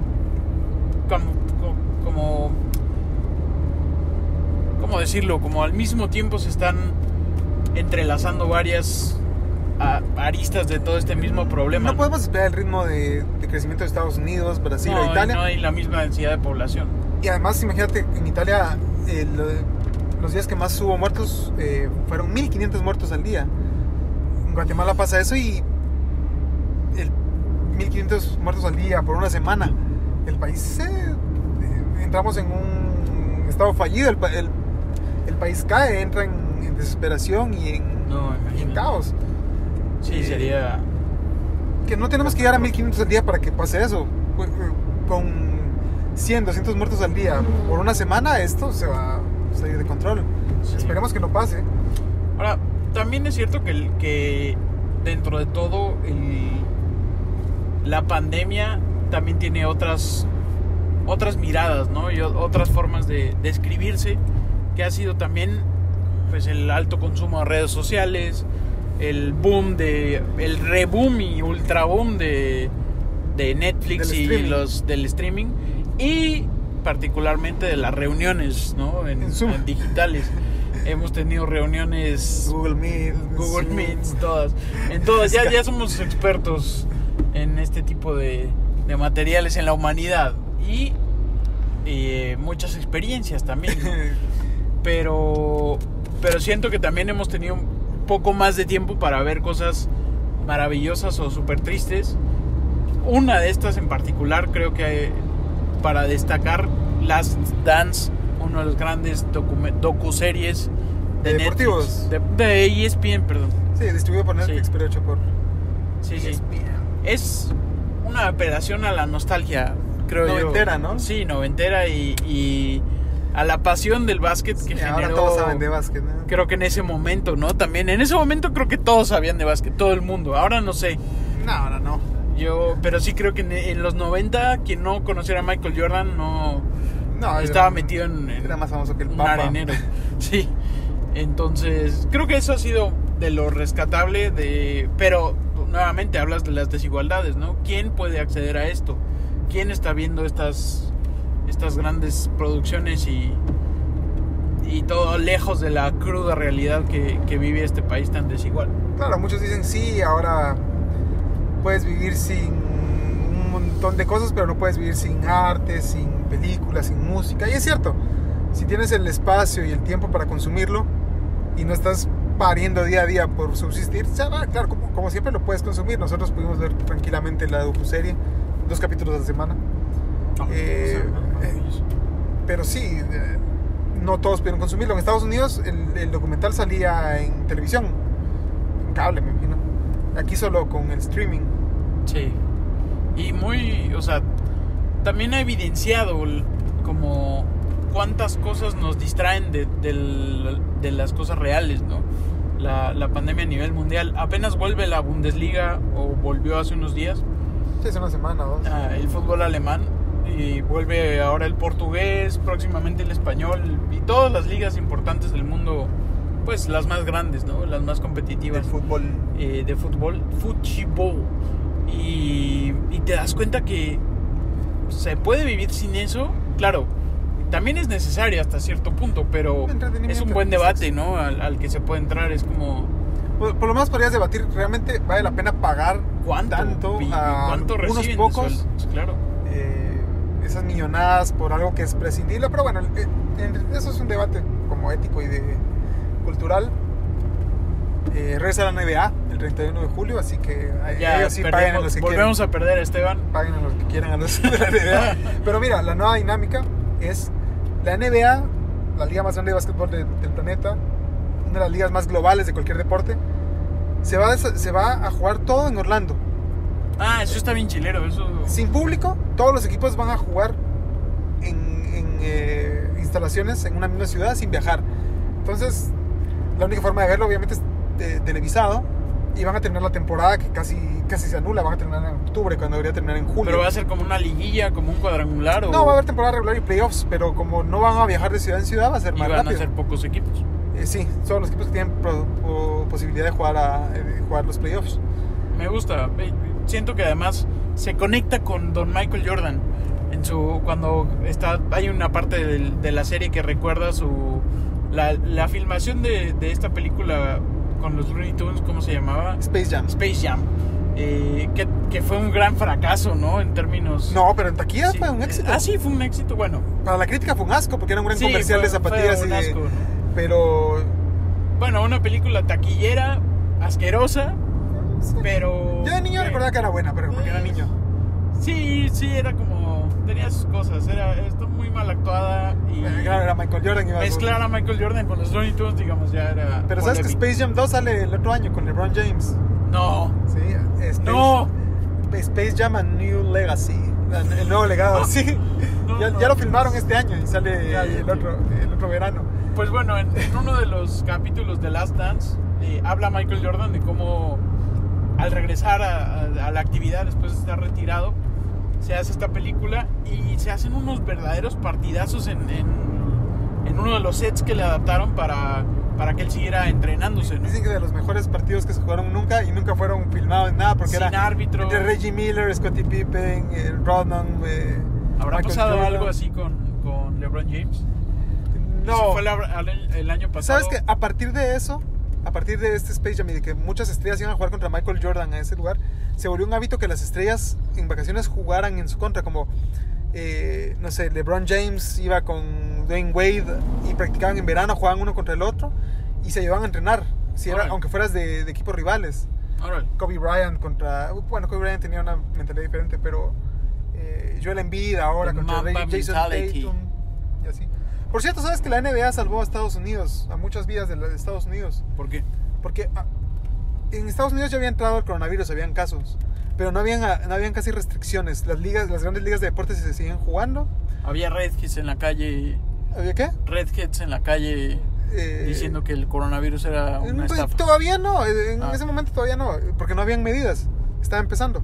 como, como ¿cómo decirlo? Como al mismo tiempo se están entrelazando varias a- aristas de todo este mismo problema. No podemos esperar el ritmo de, de crecimiento de Estados Unidos, Brasil No, Italia. no hay la misma densidad de población. Y además, imagínate, en Italia el, los días que más hubo muertos eh, fueron 1500 muertos al día. En Guatemala pasa eso y el 1500 muertos al día por una semana. El país se- eh, entramos en un estado fallido. El, pa- el- el país cae, entra en, en desesperación y en, No, y en caos. Sí, Eh, sería... Que no tenemos que llegar a 1500 al día para que pase eso. Con 100, 200 muertos al día por una semana, esto se va a salir de control. Sí. Esperemos que no pase. Ahora, también es cierto que, el- que dentro de todo el- la pandemia también tiene otras otras miradas, ¿no? Y otras formas de describirse, que ha sido también pues el alto consumo de redes sociales, el boom de el reboom y ultra boom de, de Netflix y streaming. los del streaming y particularmente de las reuniones, ¿no? En, En Zoom. en digitales. Hemos tenido reuniones Google Meet, Google Zoom. Meets, todas. En todas, ya, ya somos expertos en este tipo de, de materiales en la humanidad. Y eh, muchas experiencias también. ¿no? Pero, pero siento que también hemos tenido un poco más de tiempo para ver cosas maravillosas o súper tristes. Una de estas en particular creo que para destacar Last Dance, uno de los grandes docu- docuseries de, De Netflix. deportivos. De, de ESPN, perdón. Sí, distribuido por Netflix, Sí. pero hecho por Sí, sí. ESPN. Es una apelación a la nostalgia, creo yo. Noventera, ¿no? Sí, noventera y, y a la pasión del básquet que Sí, ahora generó. todos saben de básquet, ¿no? Creo que en ese momento, ¿no? También en ese momento creo que todos sabían de básquet, todo el mundo. Ahora no sé. No, ahora no. Yo, pero sí creo que en, en los 90 quien no conociera a Michael Jordan no No, estaba era- metido en, en Era más famoso que el un Papa. arenero. Sí. Entonces, creo que eso ha sido de lo rescatable de pero nuevamente hablas de las desigualdades, ¿no? ¿Quién puede acceder a esto? ¿Quién está viendo estas estas grandes producciones y y todo lejos de la cruda realidad que, que vive este país tan desigual? Claro, muchos dicen sí, ahora puedes vivir sin un montón de cosas, pero no puedes vivir sin arte, sin películas, sin música. Y es cierto, si tienes el espacio y el tiempo para consumirlo y no estás pariendo día a día por subsistir, ya va, claro, como, como siempre lo puedes consumir. Nosotros pudimos ver tranquilamente la docuserie, dos capítulos a la semana. Eh, Pero sí, eh, no todos pudieron consumirlo. En Estados Unidos el, el documental salía en televisión, en cable, me imagino. Aquí solo con el streaming. Sí. Y muy, o sea, también ha evidenciado el- como cuántas cosas nos distraen de las cosas reales, ¿no? La, la pandemia a nivel mundial. Apenas vuelve la Bundesliga, o volvió hace unos días, Sí, hace una semana o dos. ah, el fútbol alemán. Y vuelve ahora el portugués, próximamente el español. Y todas las ligas importantes del mundo, pues las más grandes, ¿no? Las más competitivas Del fútbol. eh, de fútbol, fútbol. Y, y te das cuenta que se puede vivir sin eso. Claro, también es necesario hasta cierto punto, pero es un buen debate. ¿no? Al, al que se puede entrar. Es como, Por, por lo menos podrías debatir, ¿realmente vale la pena pagar ¿cuánto? tanto a ¿Cuánto unos pocos sueldos? Claro. eh, esas millonadas por algo que es prescindible? Pero bueno, eh, eso es un debate como ético y de cultural. Eh, regresa la NBA el 31 de julio, así que eh, Ya ellos sí paguen a los que volvemos a perder Esteban. Paguen a los que quieran a los de la NBA. Pero mira, la nueva dinámica es la NBA, la liga más grande de básquetbol de- del planeta, una de las ligas más globales de cualquier deporte, se va, se va a jugar todo en Orlando. Ah, eso está bien chilero. Eso. Sin público, todos los equipos van a jugar en, en, eh, instalaciones en una misma ciudad sin viajar. Entonces, la única forma de verlo obviamente es eh, televisado y van a terminar la temporada que casi, casi se anula, van a terminar en octubre cuando debería terminar en julio. Pero va a ser como una liguilla, como un cuadrangular. O No, va a haber temporada regular y playoffs, pero como no van a viajar de ciudad en ciudad, va a ser y más van rápido. a ser pocos equipos. Eh, sí, son los equipos que tienen pro- posibilidad de jugar, a, eh, de jugar los playoffs. Me gusta. Eh, Siento que además se conecta con Don Michael Jordan. En su. Cuando está. Hay una parte de la serie que recuerda su. La, la filmación de, de esta película con los Looney Tunes, ¿cómo se llamaba? Space Jam. Space Jam. Eh, que, que fue un gran fracaso, ¿no? En términos. No, pero en taquilla Sí. fue un éxito. Ah, sí, fue un éxito. Bueno, Para la crítica fue un asco porque era un gran sí, comercial fue- de zapatillas fue y asco, ¿no? Pero Bueno, una película taquillera, asquerosa, sí. pero. yo de niño eh, recordaba que era buena, pero porque era niño. Sí, sí, era como. Tenía sus cosas, era está muy mal actuada y. Eh, Claro, era Michael Jordan. iba a- Mezclar a Michael Jordan con los Looney Tunes, digamos, ya era. Pero sabes que. Space Jam 2 sale el otro año con LeBron James. No, Sí, Space, no. Space Jam a New Legacy. El nuevo legado, sí. No, ya, no. ya lo filmaron este año y sale el, otro, el otro verano. Pues bueno, en, en uno de los capítulos de Last Dance eh, habla Michael Jordan de cómo al regresar a, a- a la actividad después de estar retirado, se hace esta película y se hacen unos verdaderos partidazos en, en, en uno de los sets que le adaptaron para, para que él siguiera entrenándose. ¿no? Dicen que de los mejores partidos que se jugaron nunca y nunca fueron filmados en nada porque Sin era árbitro. entre Reggie Miller, Scottie Pippen, eh, Rodman. eh, ¿Habrá Michael pasado Jordan. algo así con, con LeBron James? No. Eso fue el, el año pasado. ¿Sabes que A partir de eso, a partir de este Space Jam y de que muchas estrellas iban a jugar contra Michael Jordan a ese lugar, se volvió un hábito que las estrellas en vacaciones jugaran en su contra, como, eh, no sé, LeBron James iba con Dwayne Wade y practicaban en verano, jugaban uno contra el otro y se llevaban a entrenar, si era, aunque fueras de, de equipos rivales. Kobe Bryant contra. Bueno, Kobe Bryant tenía una mentalidad diferente, pero. Eh, Joel Embiid ahora The contra Mamba Jason. Tatum. Y así. Por cierto, ¿sabes que la NBA salvó a Estados Unidos? A muchas vidas de, la- de Estados Unidos. ¿Por qué? Porque ah, en Estados Unidos ya había entrado el coronavirus, habían casos. Pero no habían, ah, no habían casi restricciones. Las ligas, las grandes ligas de deportes se seguían jugando. Había redheads en la calle, ¿Había qué? redheads en la calle Eh, diciendo que el coronavirus era una pues, estafa. Todavía no, en Ah. ese momento todavía no, porque no habían medidas, estaba empezando.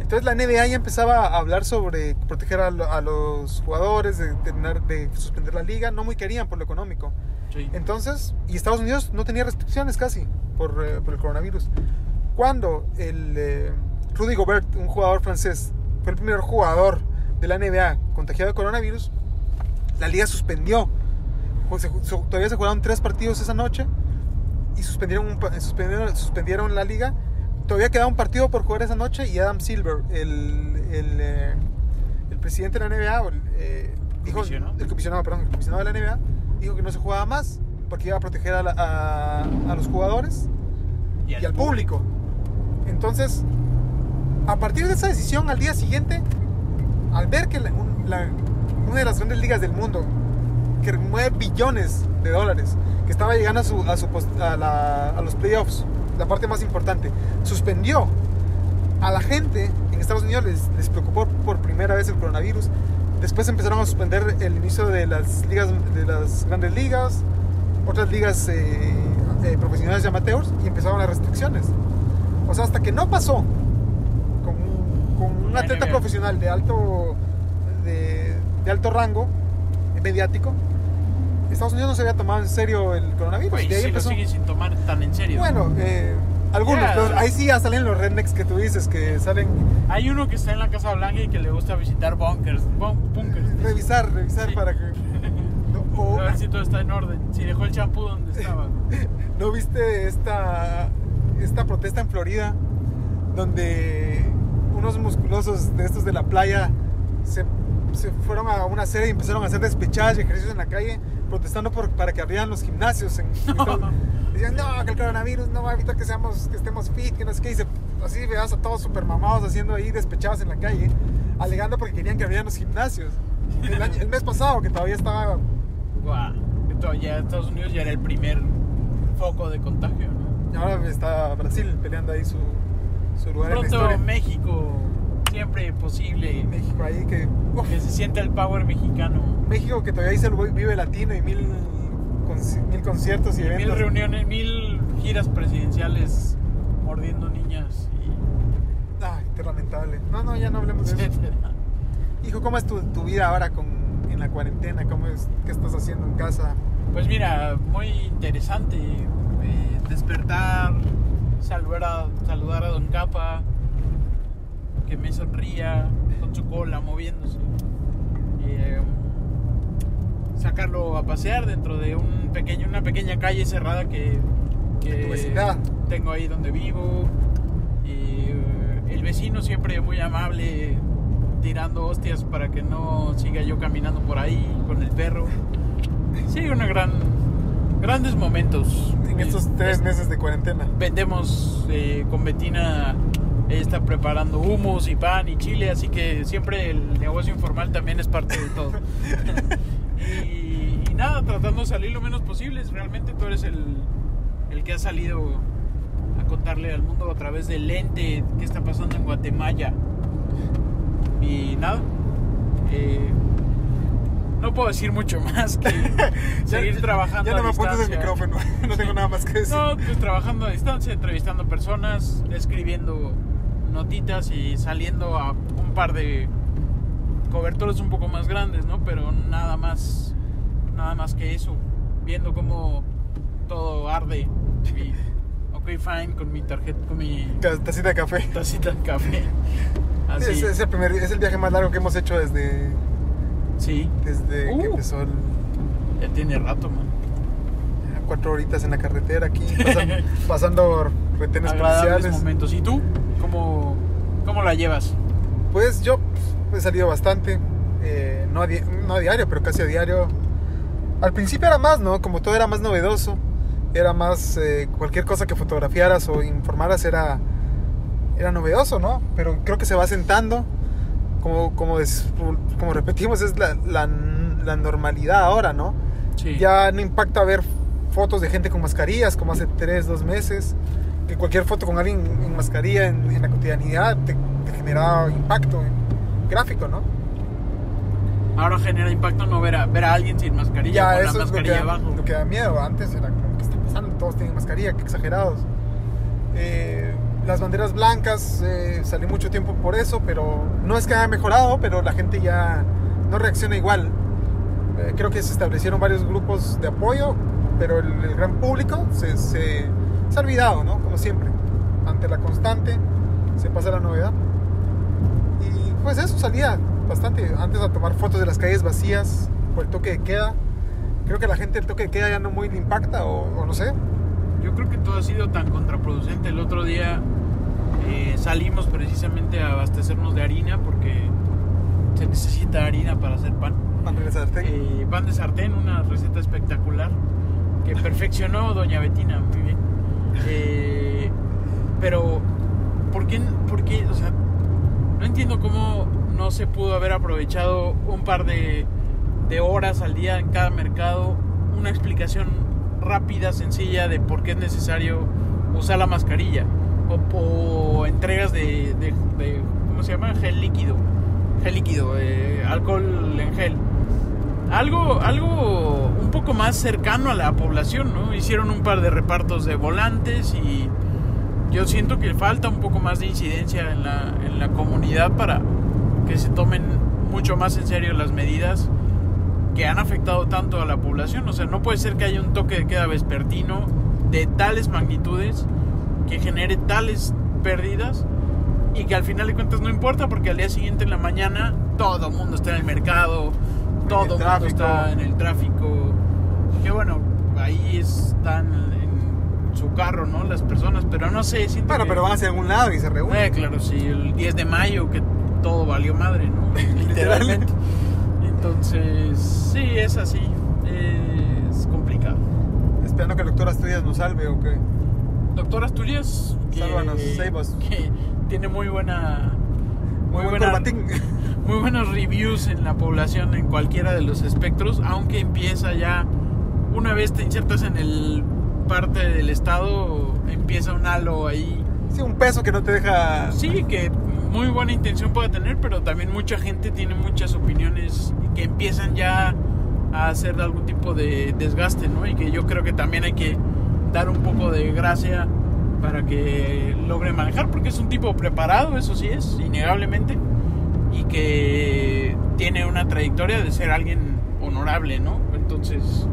Entonces la NBA ya empezaba a hablar sobre proteger a, lo- a los jugadores, de, terminar- de suspender la liga, no muy querían por lo económico. Sí. Entonces, y Estados Unidos no tenía restricciones casi por, eh, por el coronavirus. Cuando el eh, Rudy Gobert, un jugador francés, fue el primer jugador de la NBA contagiado de coronavirus, la liga suspendió. Se su- todavía se jugaron tres partidos esa noche y suspendieron, un suspendieron, suspendieron la liga. Todavía quedaba un partido por jugar esa noche y Adam Silver, el, el, eh, el presidente de la NBA, eh, dijo, ¿Comisionado? el comisionado, perdón, el comisionado de la NBA, dijo que no se jugaba más porque iba a proteger a, la- a- a los jugadores y al público. Entonces, a partir de esa decisión, al día siguiente, al ver que la- un- la- una de las grandes ligas del mundo, que mueve billones de dólares, que estaba llegando a, su, a, su pos- a la- a los playoffs, la parte más importante, suspendió a la gente en Estados Unidos, les, les preocupó por primera vez el coronavirus. Después empezaron a suspender el inicio de las ligas, de las grandes ligas, otras ligas eh, eh, profesionales y amateurs, y empezaron las restricciones. O sea, hasta que no pasó con un, con un La atleta profesional de alto, de, de alto rango mediático, Estados Unidos no se había tomado en serio el coronavirus. Güey, de ahí lo empezó. siguen sin tomar tan en serio. Bueno, eh, algunos, pero ahí sí ya salen los rednecks que tú dices, que salen Hay uno que está en la Casa Blanca y que le gusta visitar bunkers. bun- bunkers. revisar, revisar Sí. para que... No, o- A ver si todo está en orden. Si dejó el champú donde estaba. ¿No viste esta, esta protesta en Florida? Donde unos musculosos de estos de la playa se, se fueron a una serie y empezaron a hacer despechadas y ejercicios en la calle protestando por, para que abrieran los gimnasios. En, Decían, no, que el coronavirus no va a evitar que, seamos, que estemos fit, que no sé qué. Y se- así veas a todos super mamados haciendo ahí despechadas en la calle, alegando porque querían que abrieran los gimnasios. El, año- el mes pasado, que todavía estaba Guau. Que todavía Estados Unidos ya era el primer foco de contagio, ¿no? Ahora está Brasil peleando ahí su, su lugar en la Pronto historia. México, siempre posible. México ahí que... uf, Que se sienta el power mexicano. México que todavía dice el Vive Latino y mil, mil conciertos y, Y mil eventos. reuniones, mil giras presidenciales mordiendo niñas y Ay, qué lamentable. No, no, ya no hablemos de eso. Hijo, ¿cómo es tu, tu vida ahora con, en la cuarentena? ¿Cómo es, ¿Qué estás haciendo en casa? Pues mira, muy interesante eh, despertar, saludar a, saludar a Don Capa, que me sonría con su cola moviéndose. Eh, sacarlo a pasear dentro de un pequeño, una pequeña calle cerrada que, que En tu vecindad. tengo ahí donde vivo. Y, eh, el vecino siempre muy amable, tirando hostias para que no siga yo caminando por ahí con el perro. Sí, una gran, grandes momentos. En estos tres es- meses de cuarentena. Vendemos eh, con Betina, está preparando hummus y pan y chile, así que siempre el negocio informal también es parte de todo. y, y nada, tratando de salir lo menos posible. Realmente tú eres el, el que ha salido a contarle al mundo a través del lente qué está pasando en Guatemala. Y nada, eh, no puedo decir mucho más que seguir trabajando. Ya no me apuntes el micrófono. No tengo nada más que decir. No, pues trabajando a distancia, entrevistando personas, escribiendo notitas y saliendo a un par de cobertores un poco más grandes, ¿no? Pero nada más, nada más que eso, viendo cómo todo arde. Y, ok, fine, con mi tarjeta, con mi Tacita de café. tacita de café. Así, es, es el primer, es el viaje más largo que hemos hecho desde, sí, desde que Uh. empezó el, ya tiene rato, man. cuatro horitas en la carretera aquí, pasan- pasando retenes policiales. momentos. ¿Y tú? ¿Cómo, cómo la llevas? Pues yo he salido bastante, eh, no, a no a diario, pero casi a diario. Al principio era más, ¿no? Como todo era más novedoso era más eh, cualquier cosa que fotografiaras o informaras era, era novedoso, ¿no? Pero creo que se va sentando, como, como, des- como repetimos, es la, la- la normalidad ahora, ¿no? Sí. Ya no impacta ver fotos de gente con mascarillas como hace 3, 2 meses, que cualquier foto con alguien en mascarilla en, en la cotidianidad te, te genera impacto gráfico, ¿no? Ahora genera impacto no ver a, ver a alguien sin mascarilla Ya, con la eso es lo que, da, abajo. lo que da miedo. Antes era como, ¿qué está pasando? Todos tienen mascarilla, qué exagerados. Eh, las banderas blancas, eh, salí mucho tiempo por eso, pero no es que haya mejorado, pero la gente ya no reacciona igual. Eh, creo que se establecieron varios grupos de apoyo, pero el, el gran público se, se, se ha olvidado, ¿no? Como siempre. Ante la constante, se pasa la novedad. Y pues eso salía bastante antes a tomar fotos de las calles vacías por el toque de queda. Creo que la gente el toque de queda ya no muy le impacta o, o no sé. Yo creo que todo ha sido tan contraproducente. El otro día eh, salimos precisamente a abastecernos de harina porque se necesita harina para hacer pan. Para regresarte. Eh, pan de sartén, una receta espectacular que perfeccionó doña Betina muy bien. Eh, pero, ¿por qué, por qué? No entiendo cómo no se pudo haber aprovechado un par de, de horas al día en cada mercado. Una explicación rápida, sencilla de por qué es necesario usar la mascarilla. O, entregas de- ¿cómo se llama? Gel líquido. Gel líquido, eh, alcohol en gel algo, algo un poco más cercano a la población, ¿no? Hicieron un par de repartos de volantes y yo siento que falta un poco más de incidencia en la, en la comunidad para que se tomen mucho más en serio las medidas que han afectado tanto a la población. O sea, no puede ser que haya un toque de queda vespertino de tales magnitudes que genere tales pérdidas y que al final de cuentas no importa porque al día siguiente en la mañana todo el mundo está en el mercado, todo el mundo tráfico. está en el tráfico. Que bueno, ahí están en su carro, ¿no? Las personas, pero no sé, siento Bueno, que- pero van hacia algún lado y se reúnen. eh, claro, sí, el 10 de mayo que todo valió madre, ¿no? Literalmente. Entonces, sí, es así. Es complicado. Esperando que el doctor Asturias nos salve o qué. Doctor Asturias, que, Sálvanos, us. que tiene muy buena Muy, buen buena-. Muy buenos reviews en la población en cualquiera de los espectros, aunque empieza ya una vez te insertas en el parte del estado, empieza un halo ahí Sí, un peso que no te deja. Sí, que muy buena intención puede tener, pero también mucha gente tiene muchas opiniones que empiezan ya a hacer algún tipo de desgaste, ¿no? Y que yo creo que también hay que dar un poco de gracia para que logre manejar, porque es un tipo preparado, eso sí es, innegablemente, y que tiene una trayectoria de ser alguien honorable, ¿no? Entonces,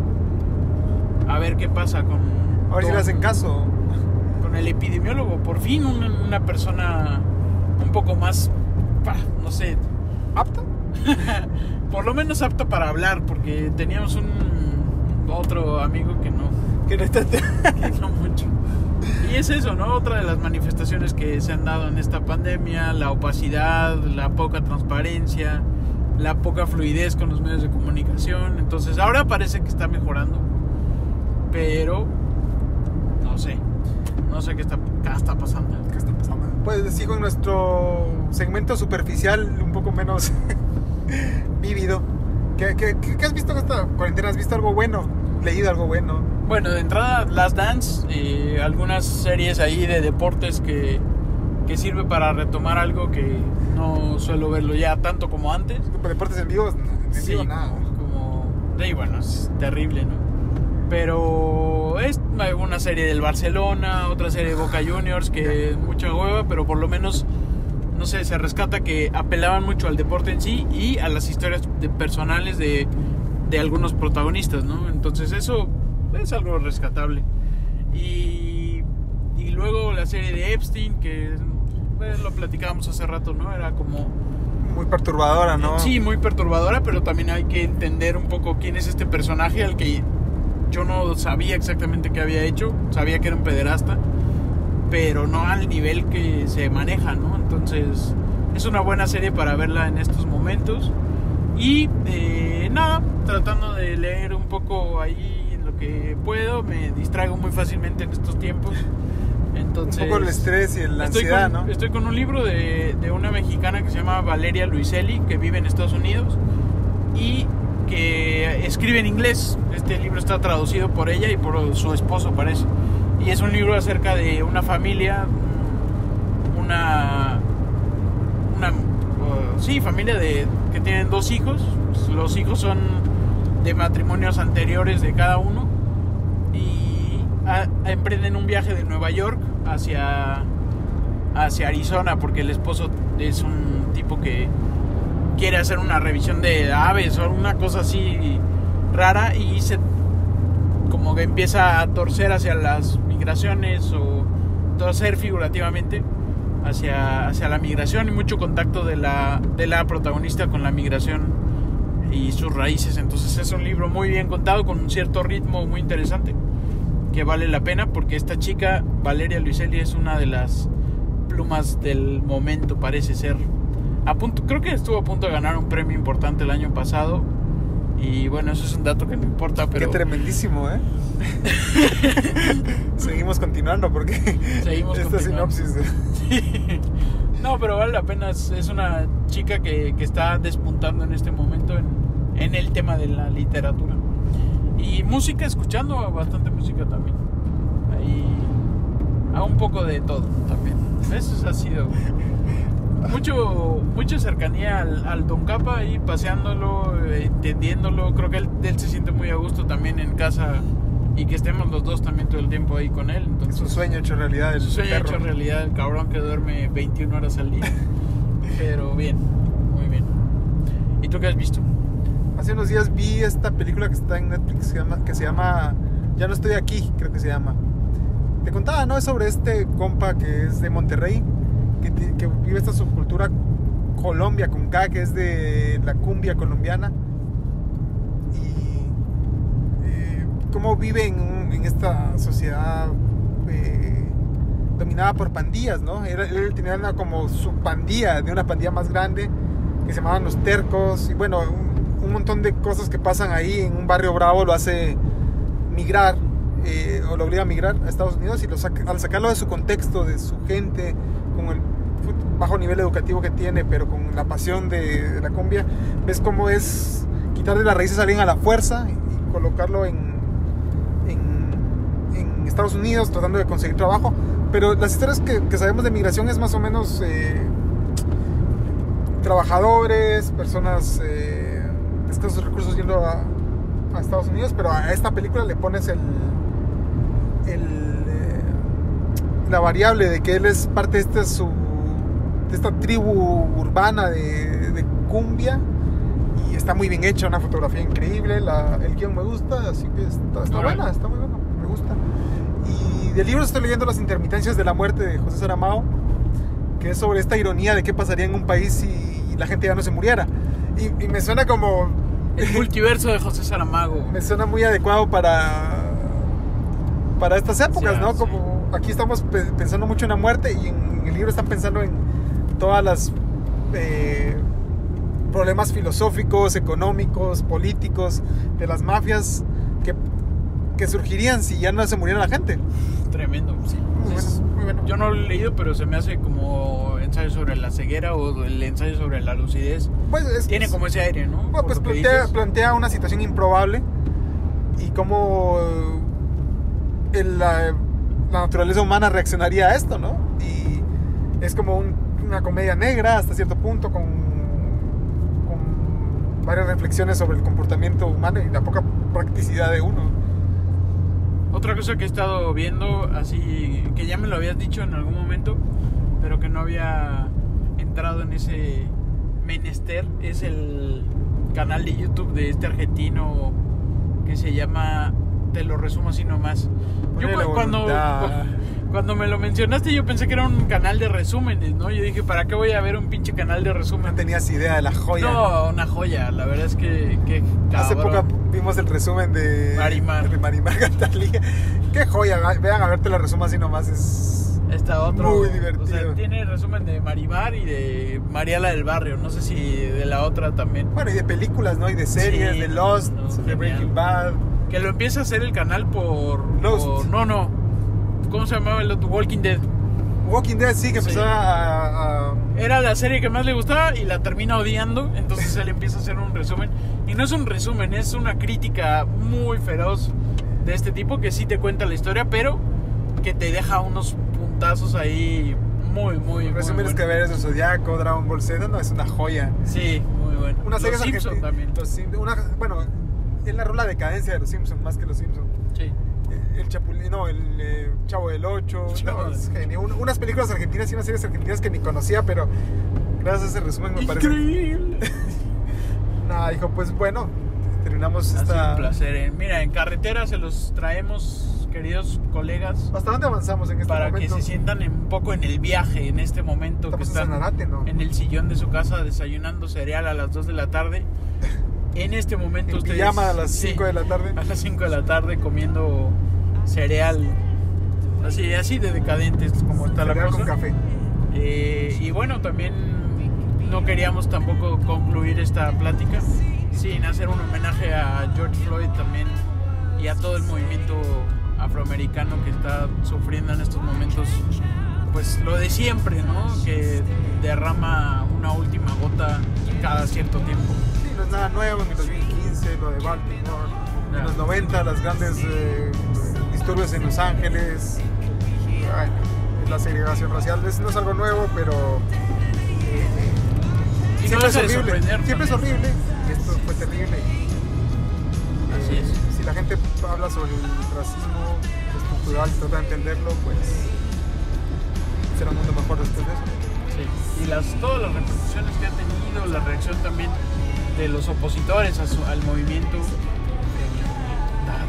a ver qué pasa con... A ver si le hacen caso. con el epidemiólogo. Por fin una, una persona un poco más, no sé, ¿Apto? por lo menos apto para hablar, porque teníamos un otro amigo que no, Que no está. que no mucho. Y es eso, ¿no? Otra de las manifestaciones que se han dado en esta pandemia, la opacidad, la poca transparencia, la poca fluidez con los medios de comunicación. Entonces ahora parece que está mejorando, pero no sé, no sé qué está, qué está pasando. ¿Qué está pasando? Pues sigo en nuestro segmento superficial, un poco menos vívido. ¿Qué, qué, qué- has visto en esta cuarentena? ¿Has visto algo bueno? ¿Leído algo bueno? Bueno, de entrada, Last Dance, eh, algunas series ahí de deportes que, que sirve para retomar algo que no suelo verlo ya tanto como antes. Deportes en vivo, en Sí, vivo nada. como... Sí, bueno, es terrible, ¿no? Pero es una serie del Barcelona, otra serie de Boca Juniors, que es mucha hueva, pero por lo menos, no sé, se rescata que apelaban mucho al deporte en sí y a las historias de- personales de, de algunos protagonistas, ¿no? Entonces eso es algo rescatable. Y, y luego la serie de Epstein, que pues, lo platicábamos hace rato, ¿no? Era como... Muy perturbadora, ¿no? Sí, muy perturbadora, pero también hay que entender un poco quién es este personaje al que yo no sabía exactamente qué había hecho, sabía que era un pederasta, pero no al nivel que se maneja, ¿no? Entonces, es una buena serie para verla en estos momentos. Y eh, nada, tratando de leer un poco ahí que puedo, me distraigo muy fácilmente en estos tiempos. Entonces, un poco el estrés y la ansiedad, con, ¿no? Estoy con un libro de, de una mexicana que se llama Valeria Luiselli, que vive en Estados Unidos y que escribe en inglés. Este libro está traducido por ella y por su esposo, parece. Y es un libro acerca de una familia, una, una, uh, sí, familia de que tienen dos hijos. Los hijos son de matrimonios anteriores de cada uno emprenden un viaje de Nueva York hacia hacia Arizona porque el esposo es un tipo que quiere hacer una revisión de aves o una cosa así rara y se como que empieza a torcer hacia las migraciones o torcer figurativamente hacia, hacia la migración y mucho contacto de la, de la protagonista con la migración y sus raíces. Entonces es un libro muy bien contado con un cierto ritmo muy interesante que vale la pena porque esta chica, Valeria Luiselli, es una de las plumas del momento, parece ser. A punto, creo que estuvo a punto de ganar un premio importante el año pasado. Y bueno, eso es un dato que no importa, pero Qué tremendísimo, ¿eh? Seguimos continuando porque Seguimos esta continuando. sinopsis de- no, pero vale la pena. Es una chica que, que está despuntando en este momento en, en el tema de la literatura. Y música, escuchando bastante música también. Ahí a un poco de todo también. Eso ha sido mucho mucha cercanía al, al Don Capa ahí paseándolo, eh, entendiéndolo. Creo que él, él se siente muy a gusto también en casa y que estemos los dos también todo el tiempo ahí con él. es Entonces, un sueño hecho realidad. El su sueño perro. hecho realidad, el cabrón que duerme 21 horas al día. Pero bien, muy bien. ¿Y tú qué has visto? Hace unos días vi esta película que está en Netflix que se llama, que se llama Ya no estoy aquí, creo que se llama. Te contaba, ¿no? Es sobre este compa que es de Monterrey, que, que vive esta subcultura Colombia con K, que es de la cumbia colombiana. Y eh, cómo vive en, en esta sociedad eh, dominada por pandillas, ¿no? Él, él tenía una como su pandilla, de una pandilla más grande, que se llamaban los tercos, y bueno, un, un montón de cosas que pasan ahí en un barrio bravo lo hace migrar, eh, o lo obliga a migrar a Estados Unidos, y al sacarlo de su contexto, de su gente, con el bajo nivel educativo que tiene, pero con la pasión de, la cumbia, ves cómo es quitarle las raíces a alguien a la fuerza y, colocarlo en, Estados Unidos tratando de conseguir trabajo. Pero las historias que, que sabemos de migración es más o menos eh, trabajadores, personas eh, escasos recursos yendo a, a Estados Unidos, pero a esta película le pones el, el, eh, la variable de que él es parte de, este, su, de esta tribu urbana de, de cumbia y está muy bien hecha, una fotografía increíble, la- el guion me gusta, así que está, está buena, está muy buena, me gusta. Y de libros estoy leyendo Las intermitencias de la muerte de José Saramago, que es sobre esta ironía de qué pasaría en un país si la gente ya no se muriera. Y, y me suena como... El multiverso de José Saramago. me suena muy adecuado para para estas épocas, ¿no? sí. Como aquí estamos pe- pensando mucho en la muerte y en el libro están pensando en todas las eh, problemas filosóficos, económicos, políticos de las mafias que, surgirían si ya no se muriera la gente. Tremendo, sí. Muy Es- bueno, muy bueno. Yo no lo he leído, pero se me hace como ensayo sobre la ceguera o el ensayo sobre la lucidez. Pues es- Tiene como ese aire, ¿no? Bueno, pues que plantea, una situación improbable y cómo eh, el- la, la naturaleza humana reaccionaría a esto, ¿no? Y es como un- una comedia negra hasta cierto punto con, con varias reflexiones sobre el comportamiento humano y la poca practicidad de uno. Otra cosa que he estado viendo, así que ya me lo habías dicho en algún momento, pero que no había entrado en ese menester, es el canal de YouTube de este argentino que se llama, te lo resumo así nomás. Yo cuando, voluntad. Cuando me lo mencionaste yo pensé que era un canal de resúmenes, ¿no? Yo dije, ¿para qué voy a ver un pinche canal de No resumen? tenías idea de la joya. No, una joya, la verdad es que... que Hace poco vimos el resumen de Marimar. de Marimar Gantalía. Qué joya, vean a verte la resumo así nomás. Es Está otro. Muy O divertido. sea, tiene resumen de Marimar y de Mariala del Barrio. No sé si de la otra también. Bueno, y de películas, ¿no? Y de series, Sí, de Lost, no, de genial. Breaking Bad, que lo empieza a hacer el canal por, Lost. por- no no cómo se llamaba el otro Walking Dead. Walking Dead sí, que Sí. empezó a, a- era la serie que más le gustaba y la termina odiando entonces él empieza a hacer un resumen. Y no es un resumen es una crítica muy feroz de este tipo que sí te cuenta la historia pero que te deja unos puntazos ahí muy muy resúmenes que ver del Zodiaco, Dragon Ball Z, no, es una joya. sí muy bueno. Una serie Los Simpson argentina- también. Los Sim- una, bueno, narró la decadencia de los Simpsons más que los Simpsons. sí El Chapulín, no, el eh, Chavo del Ocho. Chavo no, es genio. Un- unas películas argentinas y unas series argentinas que ni conocía, pero gracias a ese resumen me parece. increíble Nada, dijo, pues bueno, terminamos Ha sido esta. un placer. eh. Mira, en carretera se los traemos, queridos colegas, ¿Hasta dónde avanzamos en este para momento? que se sientan un poco en el viaje, en este momento que Estamos en están Sanarate, ¿no? en el sillón de su casa desayunando cereal a las 2 de la tarde. En este momento En ustedes... pijama a las sí, 5 de la tarde. A las 5 de la tarde comiendo cereal. Así, así de decadentes como está la cosa. con café. Eh, y bueno, también no queríamos tampoco concluir esta plática sin hacer un homenaje a George Floyd también y a todo el movimiento afroamericano que está sufriendo en estos momentos, pues lo de siempre, ¿no? Que derrama una última gota cada cierto tiempo. Sí, no es nada nuevo en el 2015, lo de Baltimore. En los 90, las grandes eh, disturbios en Los Ángeles. Ay, la segregación racial. Es- no es algo nuevo, pero. eh, no siempre es horrible. Siempre es horrible. Esto fue terrible. Así Eh, es. Si la gente habla sobre el racismo estructural y trata de entenderlo, pues. Será un mundo mejor después de eso. Sí. Y las, todas las repercusiones que ha tenido, la reacción también de los opositores a su- al movimiento, eh,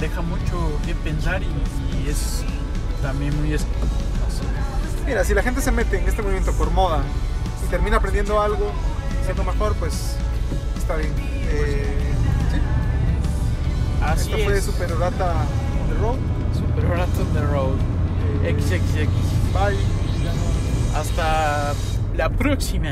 deja mucho que pensar y, y es también muy... es- Mira, si la gente se mete en este movimiento por moda y termina aprendiendo algo, siendo mejor, pues está bien. Eh, sí, Así esto fue es. Super Rata on the Road. Super Rat on the Road. Eh, XXX. Bye. Hasta la próxima.